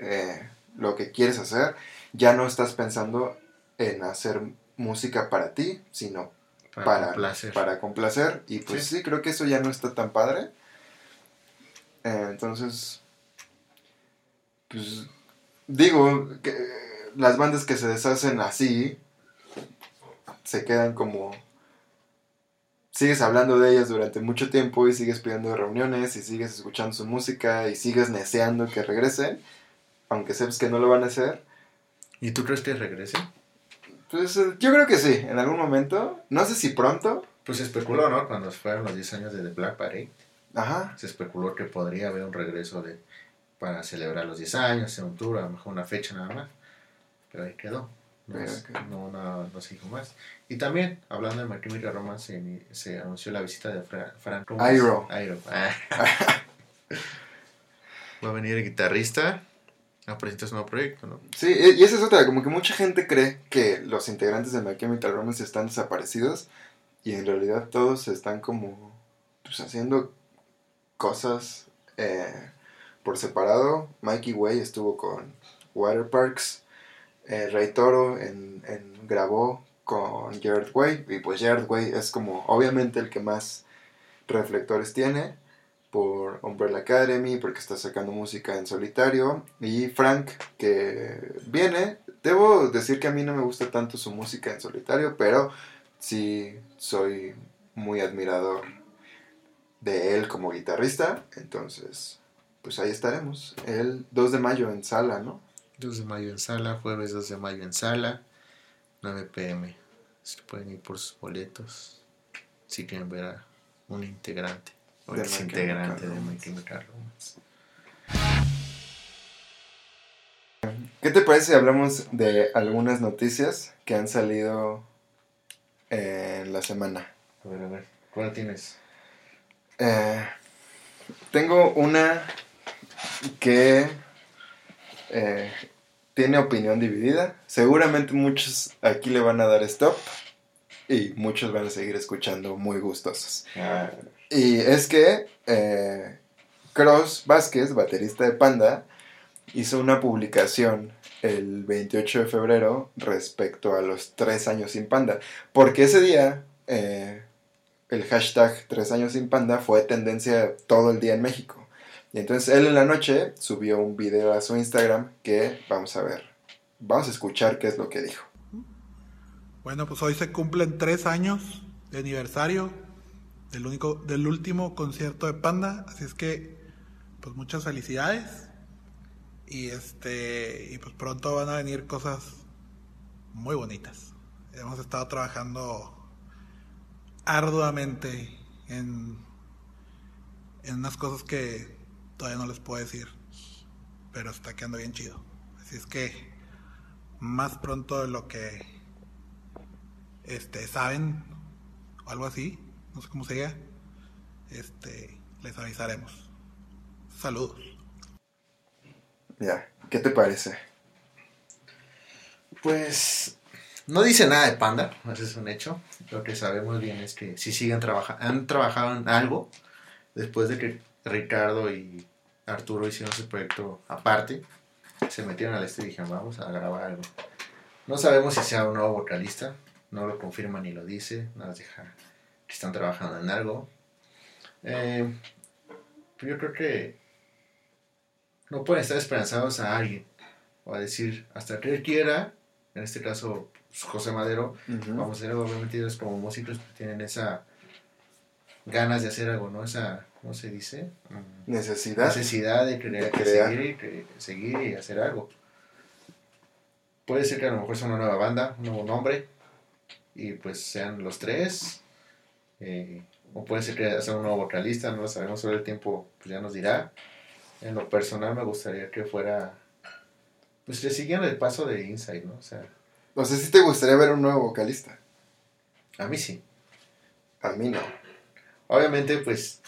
eh, lo que quieres hacer, ya no estás pensando en hacer música para ti, sino Para, para, complacer. para complacer. Y pues sí. Sí. creo que eso ya no está tan padre. Eh, entonces, pues digo, que las bandas que se deshacen así, se quedan como... Sigues hablando de ellas durante mucho tiempo y sigues pidiendo reuniones y sigues escuchando su música y sigues deseando que regresen, aunque sepas que no lo van a hacer. ¿Y tú crees que regrese? Pues eh, yo creo que sí, en algún momento. No sé si pronto. Pues se especuló, ¿no? Cuando fueron los 10 años de The Black Parade, Ajá. se especuló que podría haber un regreso de para celebrar los 10 años, un tour, a lo mejor una fecha nada más. Pero ahí quedó. No, Pero es- no, no, no se dijo más. Y también, hablando de My Chemical Romance, se, se anunció la visita de Fra- Frank. Airo. Airo. Ah. Va a venir el guitarrista a presentar su nuevo proyecto, ¿no? Sí, y y esa es otra, como que mucha gente cree que los integrantes de My Chemical Romance están desaparecidos y en realidad todos están como pues, haciendo cosas eh, por separado. Mikey Way estuvo con Water Parks, eh, Ray Toro en, en- grabó con Jared Way y pues Jared Way es como obviamente el que más reflectores tiene por Umbrella Academy, porque está sacando música en solitario. Y Frank, que viene. Debo decir que a mí no me gusta tanto su música en solitario, pero sí soy muy admirador de él como guitarrista. Entonces, pues ahí estaremos. El 2 de mayo en sala, ¿no? 2 de mayo en sala, jueves 2 de mayo en sala, 9 pm. Se pueden ir por sus boletos si quieren ver a un integrante o De integrante de My. Chemical. ¿Qué te parece si hablamos de algunas noticias que han salido en la semana? A ver, a ver, ¿cuál tienes? Eh, tengo una que eh, tiene opinión dividida. Seguramente muchos aquí le van a dar stop y muchos van a seguir escuchando muy gustosos. Ah, Y es que eh, Cross Vázquez, baterista de Panda, hizo una publicación el 28 de febrero respecto a los tres años sin Panda. Porque ese día eh, el hashtag tres años sin Panda fue tendencia todo el día en México. Y entonces él en la noche subió un video a su Instagram que vamos a ver. Vamos a escuchar qué es lo que dijo. Bueno, pues hoy se cumplen tres años de aniversario del, único, del último concierto de Panda, así es que, pues muchas felicidades. Y este, y pues pronto van a venir cosas muy bonitas. Hemos estado trabajando arduamente en, en unas cosas que todavía no les puedo decir, pero está quedando bien chido. Así es que, más pronto de lo que este, saben o algo así, no sé cómo se diga, este, les avisaremos. Saludos. Ya, ¿qué te parece? Pues no dice nada de Panda, ese es un hecho. Lo que sabemos bien es que si siguen trabajando, han trabajado en algo después de que Ricardo y Arturo hicieron su proyecto aparte, se metieron al estudio y dijeron vamos a grabar algo. No sabemos si sea un nuevo vocalista, no lo confirma ni lo dice, nada más deja que están trabajando en algo. Eh, yo creo que no pueden estar esperanzados a alguien o a decir hasta que él quiera, en este caso pues, José Madero, vamos a ser obviamente ellos como músicos que tienen esa ganas de hacer algo, ¿no? Esa, ¿cómo se dice? Mm, Necesidad. necesidad de, creer, De de crear. seguir, y que- seguir y hacer algo. Puede ser que a lo mejor sea una nueva banda, un nuevo nombre, y pues sean los tres, eh, o puede ser que sea un nuevo vocalista, no lo sabemos, sobre el tiempo pues ya nos dirá. En lo personal me gustaría que fuera, pues que siguieran el paso de Inside, ¿no? O sea, O sea, si te gustaría ver un nuevo vocalista. a mí sí. A mí no. Obviamente, pues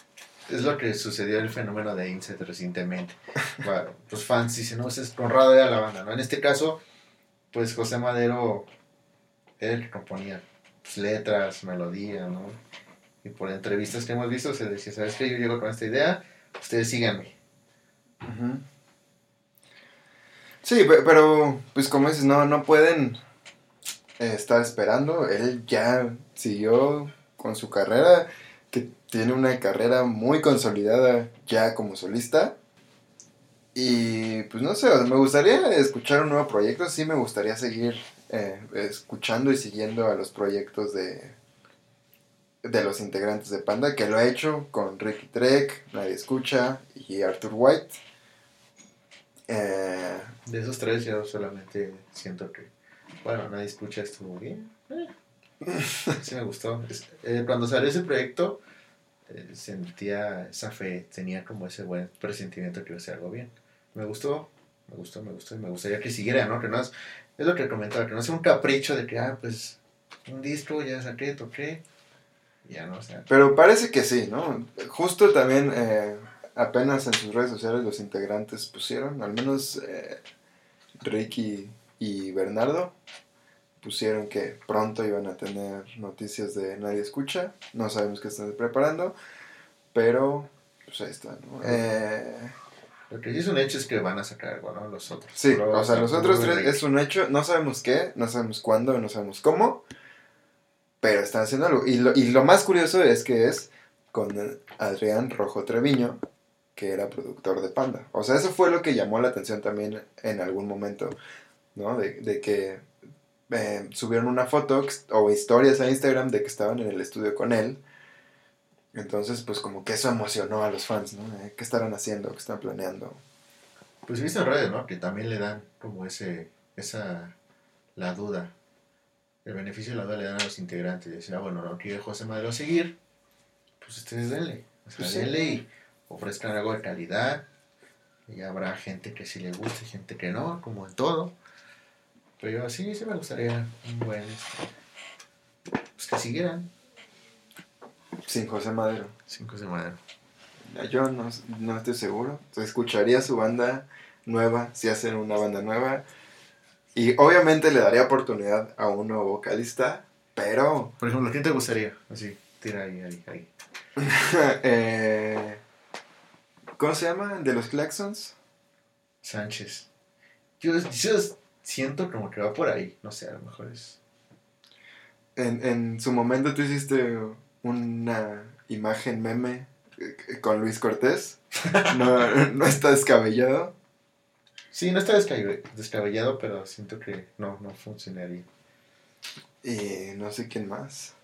es lo que sucedió el fenómeno de Inset recientemente. Bueno, los fans dicen, no, es Conrado era la banda, ¿no? En este caso, pues José Madero era el que componía pues, letras, melodía, ¿no? Y por entrevistas que hemos visto se decía, ¿sabes qué? Yo llego con esta idea, ustedes síganme. Sí, pe- pero pues como dices, no, no pueden eh, estar esperando. Él ya siguió con su carrera, que tiene una carrera muy consolidada ya como solista. Y pues no sé, me gustaría escuchar un nuevo proyecto, sí me gustaría seguir eh, escuchando y siguiendo a los proyectos de, de los integrantes de Panda, que lo ha hecho con Ricky Trek, Nadie Escucha y Arthur White. Eh, De esos tres yo solamente siento que, bueno, nadie escucha estuvo bien. Eh, Sí me gustó. Eh, cuando salió ese proyecto, eh, sentía esa fe, tenía como ese buen presentimiento que iba a ser algo bien. Me gustó, me gustó, me gustó y me gustaría que siguiera, ¿no? Que no es, es lo que comentaba, que no sea un capricho de que, ah, pues, un disco, ya saqué, toqué, ya no, o Pero parece que sí, ¿no? Justo también eh, apenas en sus redes sociales los integrantes pusieron, al menos eh, Ricky y Bernardo, pusieron que pronto iban a tener noticias de Nadie Escucha. No sabemos qué están preparando, pero pues ahí está, ¿no? Eh, lo que sí es un hecho es que van a sacar algo, ¿no? Los otros. sí, o sea, los otros tres es un hecho, no sabemos qué, no sabemos cuándo, no sabemos cómo, pero están haciendo algo. Y lo, y lo más curioso es que es con Adrián Rojo Treviño, que era productor de Panda. O sea, eso fue lo que llamó la atención también en algún momento, ¿no? De, de que eh, subieron una foto o historias a Instagram de que estaban en el estudio con él. Entonces, pues como que eso emocionó a los fans, ¿no? ¿Qué estarán haciendo? ¿Qué están planeando? Pues viste en redes, ¿no? Que también le dan como ese, esa, la duda. El beneficio de la duda le dan a los integrantes. Decir, ah, bueno, no quiere José Madero seguir, pues ustedes denle. O sea, Pues sí. denle y ofrezcan algo de calidad. Y habrá gente que sí le guste, gente que no, como en todo. Pero yo sí, sí me gustaría un buen, pues que siguieran. Sin José Madero. Sin José Madero. Yo no, no estoy seguro. Escucharía su banda nueva, si hacen una banda nueva. Y obviamente le daría oportunidad a un nuevo vocalista, pero... Por ejemplo, ¿quién te gustaría? Así, tira ahí, ahí, ahí. eh, ¿Cómo se llama? ¿De los Claxons? Sánchez. Yo, yo siento como que va por ahí. No sé, a lo mejor es. En, en su momento tú hiciste una imagen meme eh, con Luis Cortés. No, no está descabellado. Sí, no está descabe- descabellado, pero siento que no, no funcionaría. Y no sé quién más.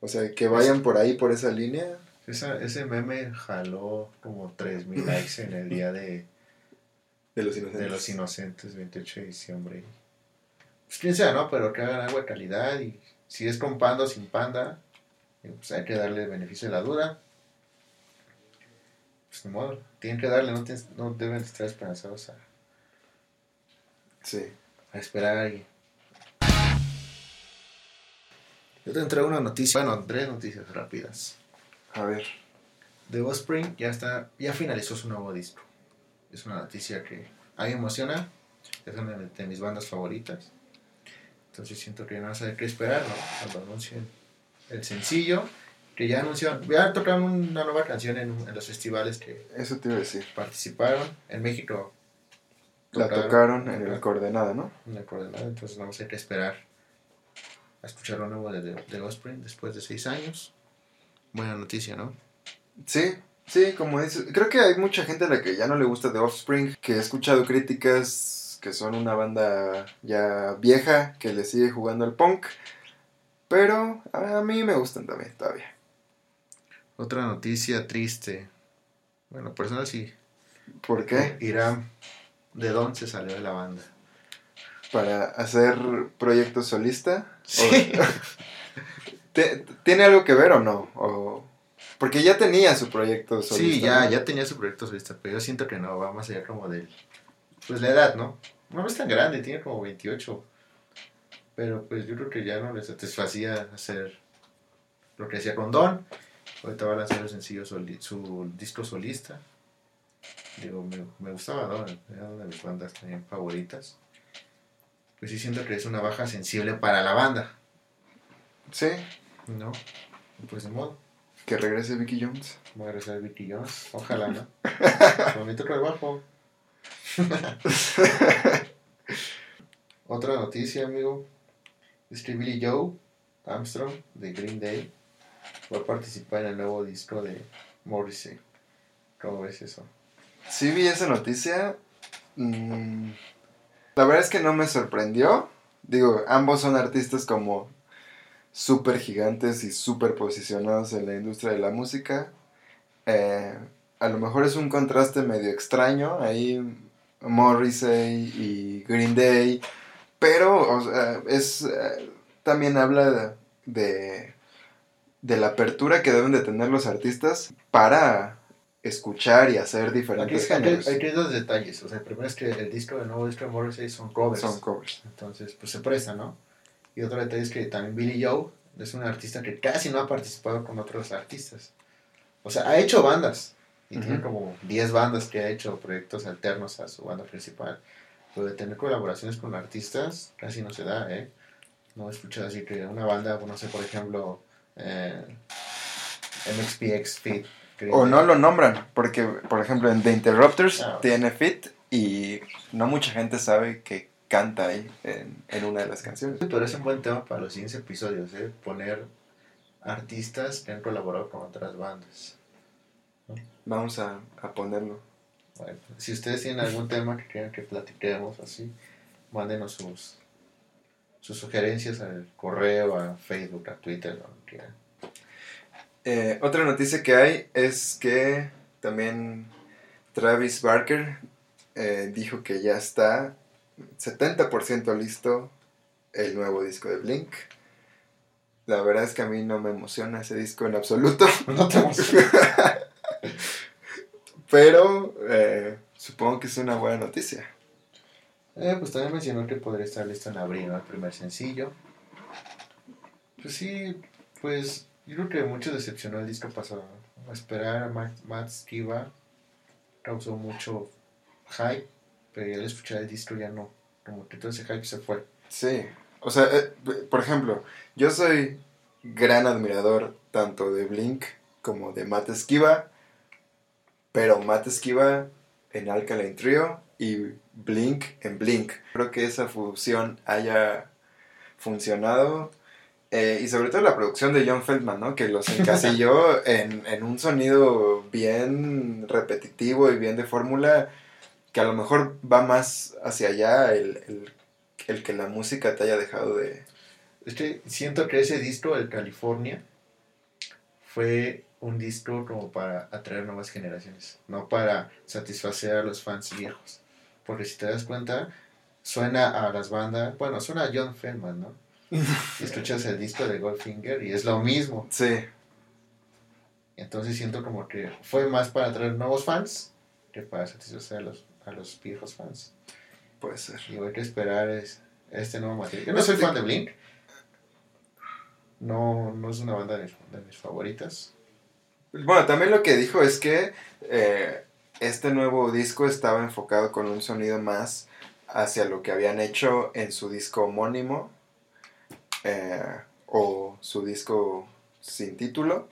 O sea, que vayan por ahí, por esa línea. Esa, ese meme jaló como 3.000 likes en el día de, De los inocentes. de los inocentes, 28 de diciembre. Pues quién sea, ¿no? Pero que hagan algo de calidad y si es con panda o sin panda, eh, pues hay que darle el beneficio de la duda. Pues ni modo, tienen que darle, no, tienes- no deben estar esperanzados a, Sí. a esperar a alguien. Yo te traigo una noticia, bueno, tres noticias rápidas. A ver. The Offspring ya está, ya finalizó su nuevo disco. Es una noticia que a mí me emociona. Es una de de mis bandas favoritas. Entonces siento que no sé qué esperar, ¿no? Cuando anuncien el sencillo, que ya anunciaron, ya tocaron una nueva canción en, en los festivales que Eso te iba a decir. participaron. En México La tocaron en el coordenada, ¿no? en la coordenada, entonces vamos a tener que esperar a escuchar lo nuevo de The, The Offspring después de seis años. Buena noticia, ¿no? Sí, sí, como dices. Creo que hay mucha gente a la que ya no le gusta The Offspring, que he escuchado críticas que son una banda ya vieja, que le sigue jugando al punk. Pero a mí me gustan también, todavía. Otra noticia triste. Bueno, personal sí. ¿Por qué? Irán de Don se salió de la banda. Para hacer proyecto solista. Sí. ¿Te- ¿Tiene algo que ver o no? O- Porque ya tenía su proyecto solista. Sí, ya, ¿no? ya tenía su proyecto solista, pero yo siento que no, va más allá como del... Pues la edad, ¿no? No es tan grande, tiene como 28. Pero pues yo creo que ya no le satisfacía hacer lo que hacía con Don. Ahorita va a lanzar el sencillo soli- su disco solista. Digo, me, me gustaba, ¿no? Era una de mis bandas también favoritas. Pues sí siento que es una baja sensible para la banda, Sí, ¿no? Pues de modo. Que regrese Vicky Jones. Voy a regresar Vicky Jones. Ojalá, ¿no? Bonito trabajo. Otra noticia, amigo. Es que Billy Joe Armstrong de Green Day va a participar en el nuevo disco de Morrissey. ¿Cómo ves eso? Sí vi esa noticia. Mm, la verdad es que no me sorprendió. Digo, ambos son artistas como súper gigantes y súper posicionados en la industria de la música. Eh, a lo mejor es un contraste medio extraño ahí Morrissey y Green Day, pero o sea, es eh, también habla de, de la apertura que deben de tener los artistas para escuchar y hacer diferentes aquí- géneros. aquí hay dos detalles. O sea, el primero es que el disco, el nuevo disco de Morrissey son covers. Son covers. Entonces, pues se presta, ¿no? Y otro detalle es que también Billy Joe es un artista que casi no ha participado con otros artistas. O sea, ha hecho bandas. Y tiene como 10 bandas que ha hecho proyectos alternos a su banda principal. Pero de tener colaboraciones con artistas casi no se da, ¿eh? No he escuchado así que una banda, no sé, por ejemplo, eh, MXPX Fit. O no lo nombran, porque, por ejemplo, en The Interrupters Ah, tiene fit y no mucha gente sabe que canta ahí en, en una de las canciones. Pero es un buen tema para los siguientes episodios, ¿eh? Poner artistas que han colaborado con otras bandas. Vamos a, a ponerlo. Bueno, si ustedes tienen algún tema que quieran que platiquemos así, mándenos sus, sus sugerencias al correo, a Facebook, a Twitter, lo que quieran. Eh, otra noticia que hay es que también Travis Barker eh, dijo que ya está 70% listo el nuevo disco de Blink. La verdad es que a mí no me emociona ese disco en absoluto. No te emociones. Pero eh, supongo que es una buena noticia. Eh, pues también mencionó que podría estar listo en abril, ¿no? El primer sencillo. Pues sí, pues yo creo que mucho decepcionó el disco pasado. Esperar a Matt, Matt Skiba causó mucho hype, pero ya al escuchar el disco ya no. Como que todo ese hype se fue. Sí. O sea, eh, por ejemplo, yo soy gran admirador tanto de Blink como de Matt Esquiva. Pero Matt Esquiva en Alkaline Trio y Blink en Blink. Creo que esa fusión haya funcionado. Eh, y sobre todo la producción de John Feldman, ¿no? Que los encasilló en, en un sonido bien repetitivo y bien de fórmula, que a lo mejor va más hacia allá el, el, el que la música te haya dejado de... Es que siento que ese disco, el California, fue un disco como para atraer nuevas generaciones, no para satisfacer a los fans viejos. Porque si te das cuenta, suena a las bandas, bueno, suena a John Feldman, ¿no? Y escuchas el disco de Goldfinger y es lo mismo. Sí, Entonces siento como que fue más para atraer nuevos fans que para satisfacer a los, a los viejos fans. puede ser. Y hay que esperar es, este nuevo material. Yo no soy fan de Blink. No, no es una banda de, de mis favoritas. Bueno, también lo que dijo es que eh, este nuevo disco estaba enfocado con un sonido más hacia lo que habían hecho en su disco homónimo eh, o su disco sin título,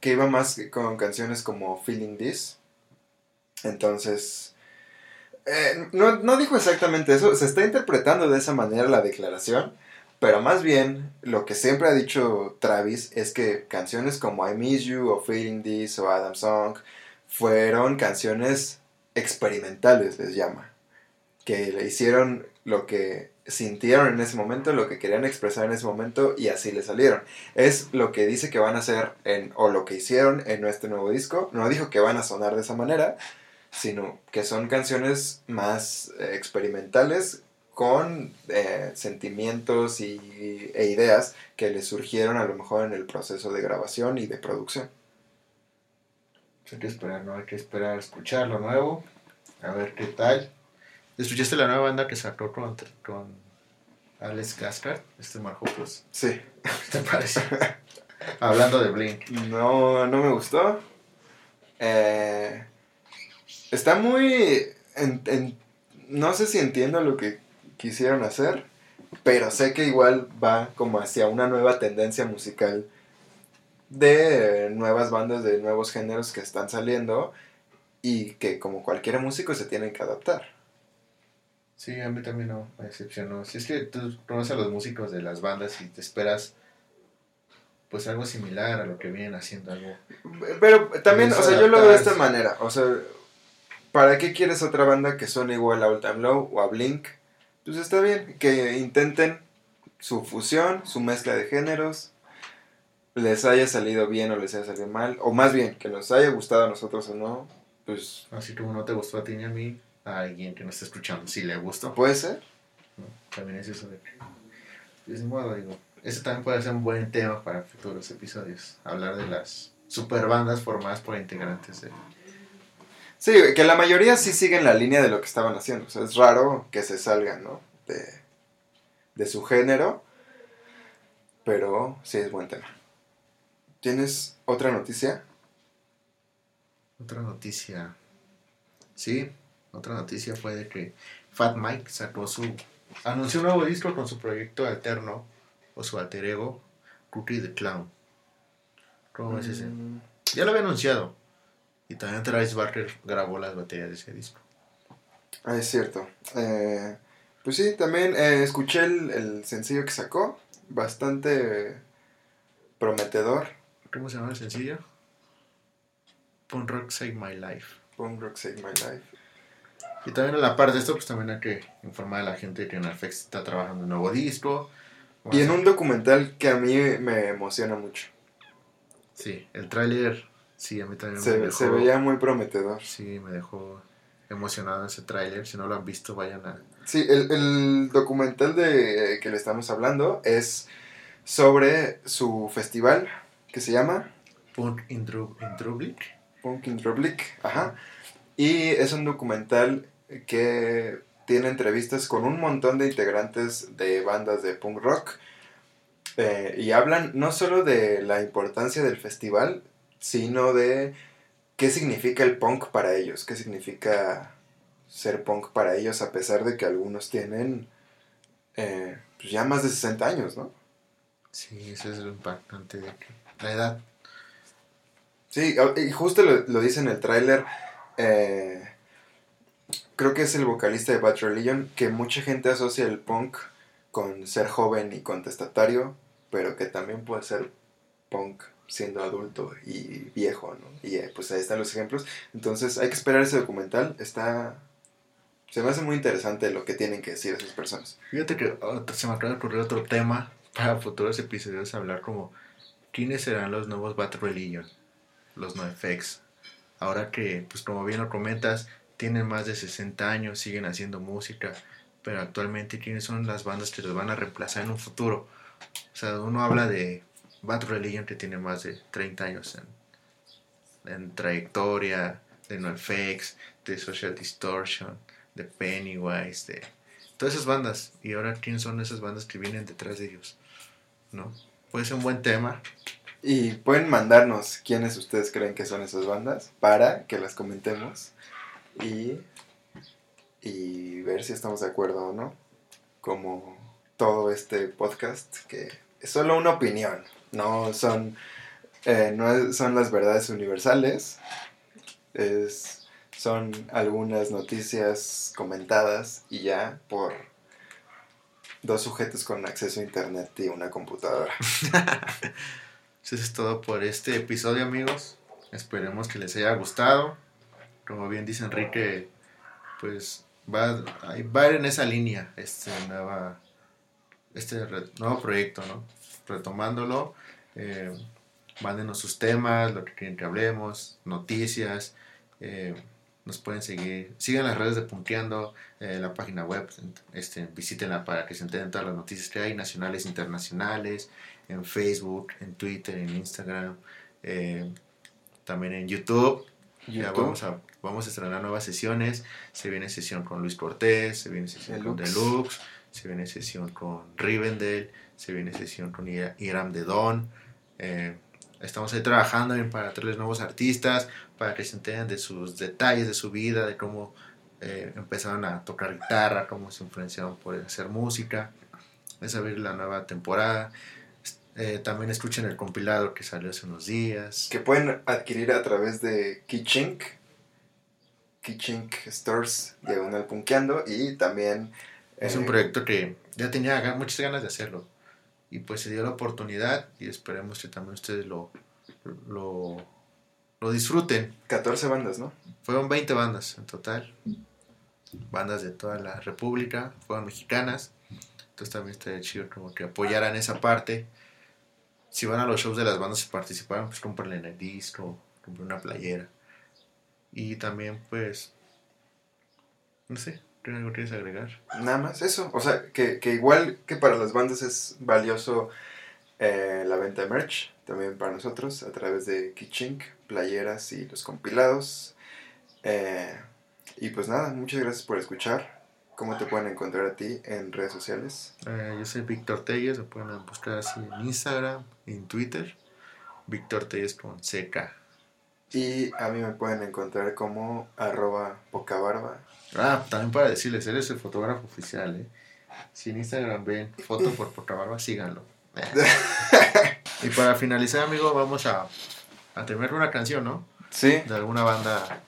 que iba más con canciones como Feeling This. Entonces, eh, no, no dijo exactamente eso, se está interpretando de esa manera la declaración, pero más bien lo que siempre ha dicho Travis es que canciones como I Miss You o Feeling This o Adam Song fueron canciones experimentales, les llama, que le hicieron lo que sintieron en ese momento, lo que querían expresar en ese momento y así le salieron. Es lo que dice que van a hacer en, o lo que hicieron en nuestro nuevo disco. No dijo que van a sonar de esa manera, sino que son canciones más eh, experimentales con eh, sentimientos y, e ideas que le surgieron a lo mejor en el proceso de grabación y de producción. Pues hay que esperar, ¿no? Hay que esperar a escuchar lo nuevo. A ver qué tal. ¿Escuchaste la nueva banda que sacó con, con Alex Gascard? Este Marco Plus. Sí, ¿Qué te parece? Hablando de Blink. No, no me gustó. Eh, está muy... en- en- no sé si entiendo lo que quisieron hacer, pero sé que igual va como hacia una nueva tendencia musical de nuevas bandas, de nuevos géneros que están saliendo y que como cualquier músico se tienen que adaptar. Sí, a mí también no me decepcionó. Si es que tú conoces a los músicos de las bandas y te esperas pues algo similar a lo que vienen haciendo algo. Pero también, o sea, yo lo veo de esta manera. O sea, ¿para qué quieres otra banda que suene igual a All Time Low o a Blink? Pues está bien, que intenten su fusión, su mezcla de géneros, les haya salido bien o les haya salido mal, o más bien, que nos haya gustado a nosotros o no, pues Así como no te gustó a ti ni a mí, a alguien que no está escuchando, si le gustó. puede ser. ¿no? También es eso de de ese modo, digo, ese también puede ser un buen tema para futuros episodios, hablar de las super bandas formadas por integrantes de... Sí, que la mayoría sí siguen la línea de lo que estaban haciendo. O sea, es raro que se salgan, ¿no? De, de su género. Pero sí es buen tema. ¿Tienes otra noticia? Otra noticia, sí, otra noticia fue de que Fat Mike sacó su... anunció un nuevo disco con su proyecto alterno, o su alter ego, Cookie the Clown. ¿Cómo es ese? Mm, Ya lo había anunciado. Y también Travis Barker grabó las baterías de ese disco. Ah, es cierto. Eh, pues sí, también eh, escuché el, el sencillo que sacó. Bastante prometedor. ¿Cómo se llama el sencillo? Punk Rock Save My Life. Punk Rock Save My Life. Y también a la par de esto, pues también hay que informar a la gente que Narfex está trabajando en un nuevo disco. Y en un documental que a mí me emociona mucho. Sí, el tráiler, sí, a mí también me Se, dejó... se veía muy prometedor. Sí, me dejó emocionado ese tráiler. Si no lo han visto, vayan a... Sí, el, el documental de que le estamos hablando es sobre su festival que se llama Punk in, Dru- in. Punk in ajá. Y es un documental que tiene entrevistas con un montón de integrantes de bandas de punk rock. eh, y hablan no solo de la importancia del festival, sino de qué significa el punk para ellos, qué significa ser punk para ellos, a pesar de que algunos tienen eh, pues ya más de 60 años, ¿no? Sí, eso es lo impactante de. La edad. Sí, y justo lo, lo dice en el tráiler. eh, creo que es el vocalista de Bad Religion, que mucha gente asocia el punk con ser joven y contestatario, pero que también puede ser punk siendo adulto y viejo, ¿no? Y eh, pues ahí están los ejemplos. Entonces hay que esperar ese documental. Está... Se me hace muy interesante lo que tienen que decir esas personas. Fíjate que oh, se me acaba de ocurrir otro tema para futuros episodios, hablar como quiénes serán los nuevos Bad Religion, los NoFX. Ahora que, pues como bien lo comentas, tienen más de 60 años, siguen haciendo música, pero actualmente quiénes son las bandas que los van a reemplazar en un futuro. O sea, uno habla de Bad Religion que tiene más de 30 años en, en trayectoria, de NoFX, de Social Distortion, de Pennywise, de todas esas bandas. Y ahora, ¿quién son esas bandas que vienen detrás de ellos? ¿No? Puede ser un buen tema. Y pueden mandarnos quiénes ustedes creen que son esas bandas para que las comentemos y, y ver si estamos de acuerdo o no. Como todo este podcast, que es solo una opinión, no son, eh, no son las verdades universales, es, son algunas noticias comentadas y ya por dos sujetos con acceso a internet y una computadora. Eso es todo por este episodio, amigos. Esperemos que les haya gustado. Como bien dice Enrique, pues va, va a ir en esa línea este, nueva, este nuevo proyecto, ¿no? Retomándolo, eh, mándenos sus temas, lo que quieren que hablemos, noticias. eh, nos pueden seguir, sigan las redes de Punteando, eh, la página web, este, visítenla para que se enteren todas las noticias que hay, nacionales, internacionales, en Facebook, en Twitter, en Instagram, eh, también en YouTube. Ya vamos a, vamos a estrenar nuevas sesiones. Se viene sesión con Luis Cortés, se viene sesión con Deluxe. Se viene sesión con Rivendell, se viene sesión con Ira- Iram de Don. Eh, estamos ahí trabajando para traerles nuevos artistas, para que se enteren de sus detalles de su vida, de cómo eh, empezaron a tocar guitarra, cómo se influenciaron por hacer música. Es abrir la nueva temporada. Eh, también escuchen el compilado que salió hace unos días. Que pueden adquirir a través de Kichink, Kichink Stores, diagonal punkeando, y también... Es un eh, proyecto que ya tenía muchas ganas de hacerlo. Y pues se dio la oportunidad y esperemos que también ustedes lo, lo, lo disfruten. 14 bandas, ¿no? Fueron 20 bandas en total. Bandas de toda la República, fueron mexicanas. Entonces también estaría chido como que apoyaran esa parte. Si van a los shows de las bandas y participaron, pues cómprenle en el disco, compren una playera. Y también pues, no sé, ¿tienes algo que quieres agregar? Nada más eso. O sea, que, que igual que para las bandas es valioso eh, la venta de merch, también para nosotros, a través de Kichink, playeras y los compilados. Eh, y pues nada, muchas gracias por escuchar. ¿Cómo te pueden encontrar a ti en redes sociales? Eh, yo soy Víctor Telles, me pueden buscar así en Instagram, en Twitter. Víctor Telles con CK. Y a mí me pueden encontrar como arroba pocabarba. Ah, también para decirles, eres el fotógrafo oficial, ¿eh? Si en Instagram ven foto por poca barba, síganlo. y para finalizar, amigo, vamos a, a terminar una canción, ¿no? Sí, De alguna banda.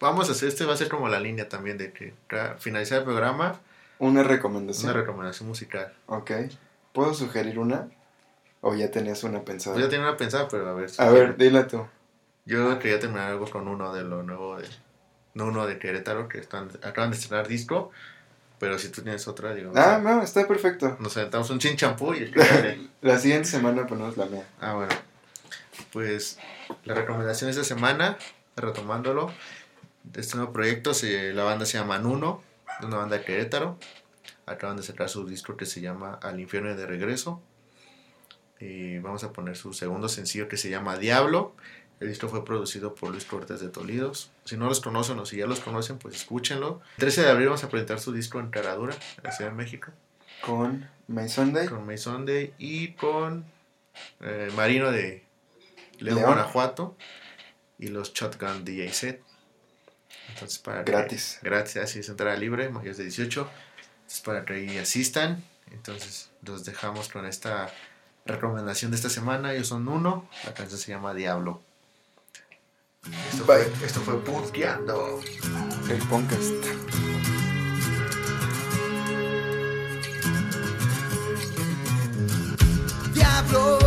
Vamos a hacer, este va a ser como la línea también de que finalizar el programa, una una recomendación. recomendación musical. Ok. ¿Puedo sugerir una? ¿O ya tenías una pensada? Pues ya tenía una pensada, pero a ver. si- A ver, dila tú. Yo quería terminar algo con uno de lo nuevo de. No uno de Querétaro, que están, acaban de estrenar disco. Pero si tú tienes otra, digo. Ah, no, está perfecto. Nos aventamos un chin champú y. La siguiente semana ponemos la mía. Ah, bueno. Pues la recomendación esta semana, retomándolo, de este nuevo proyecto, se, la banda se llama Nuno, una banda de Querétaro. Acaban de sacar su disco que se llama Al infierno de regreso. Y vamos a poner su segundo sencillo que se llama Diablo. El disco fue producido por Luis Cortés de Tolidos. Si no los conocen o si ya los conocen, pues escúchenlo. El 13 de abril vamos a presentar su disco en Caradura, en la Ciudad de México. Con My Sunday. con May Sunday y con eh, Marino de León. Guanajuato y los Shotgun DJ Set. Entonces, para que- Gratis. gratis, así es entrada libre, mayores de 18. Entonces, para que asistan. Entonces, los dejamos con esta recomendación de esta semana. Ellos son uno, la canción se llama Diablo. Esto Bye. fue, esto fue Punkeando. El podcast. Diablo,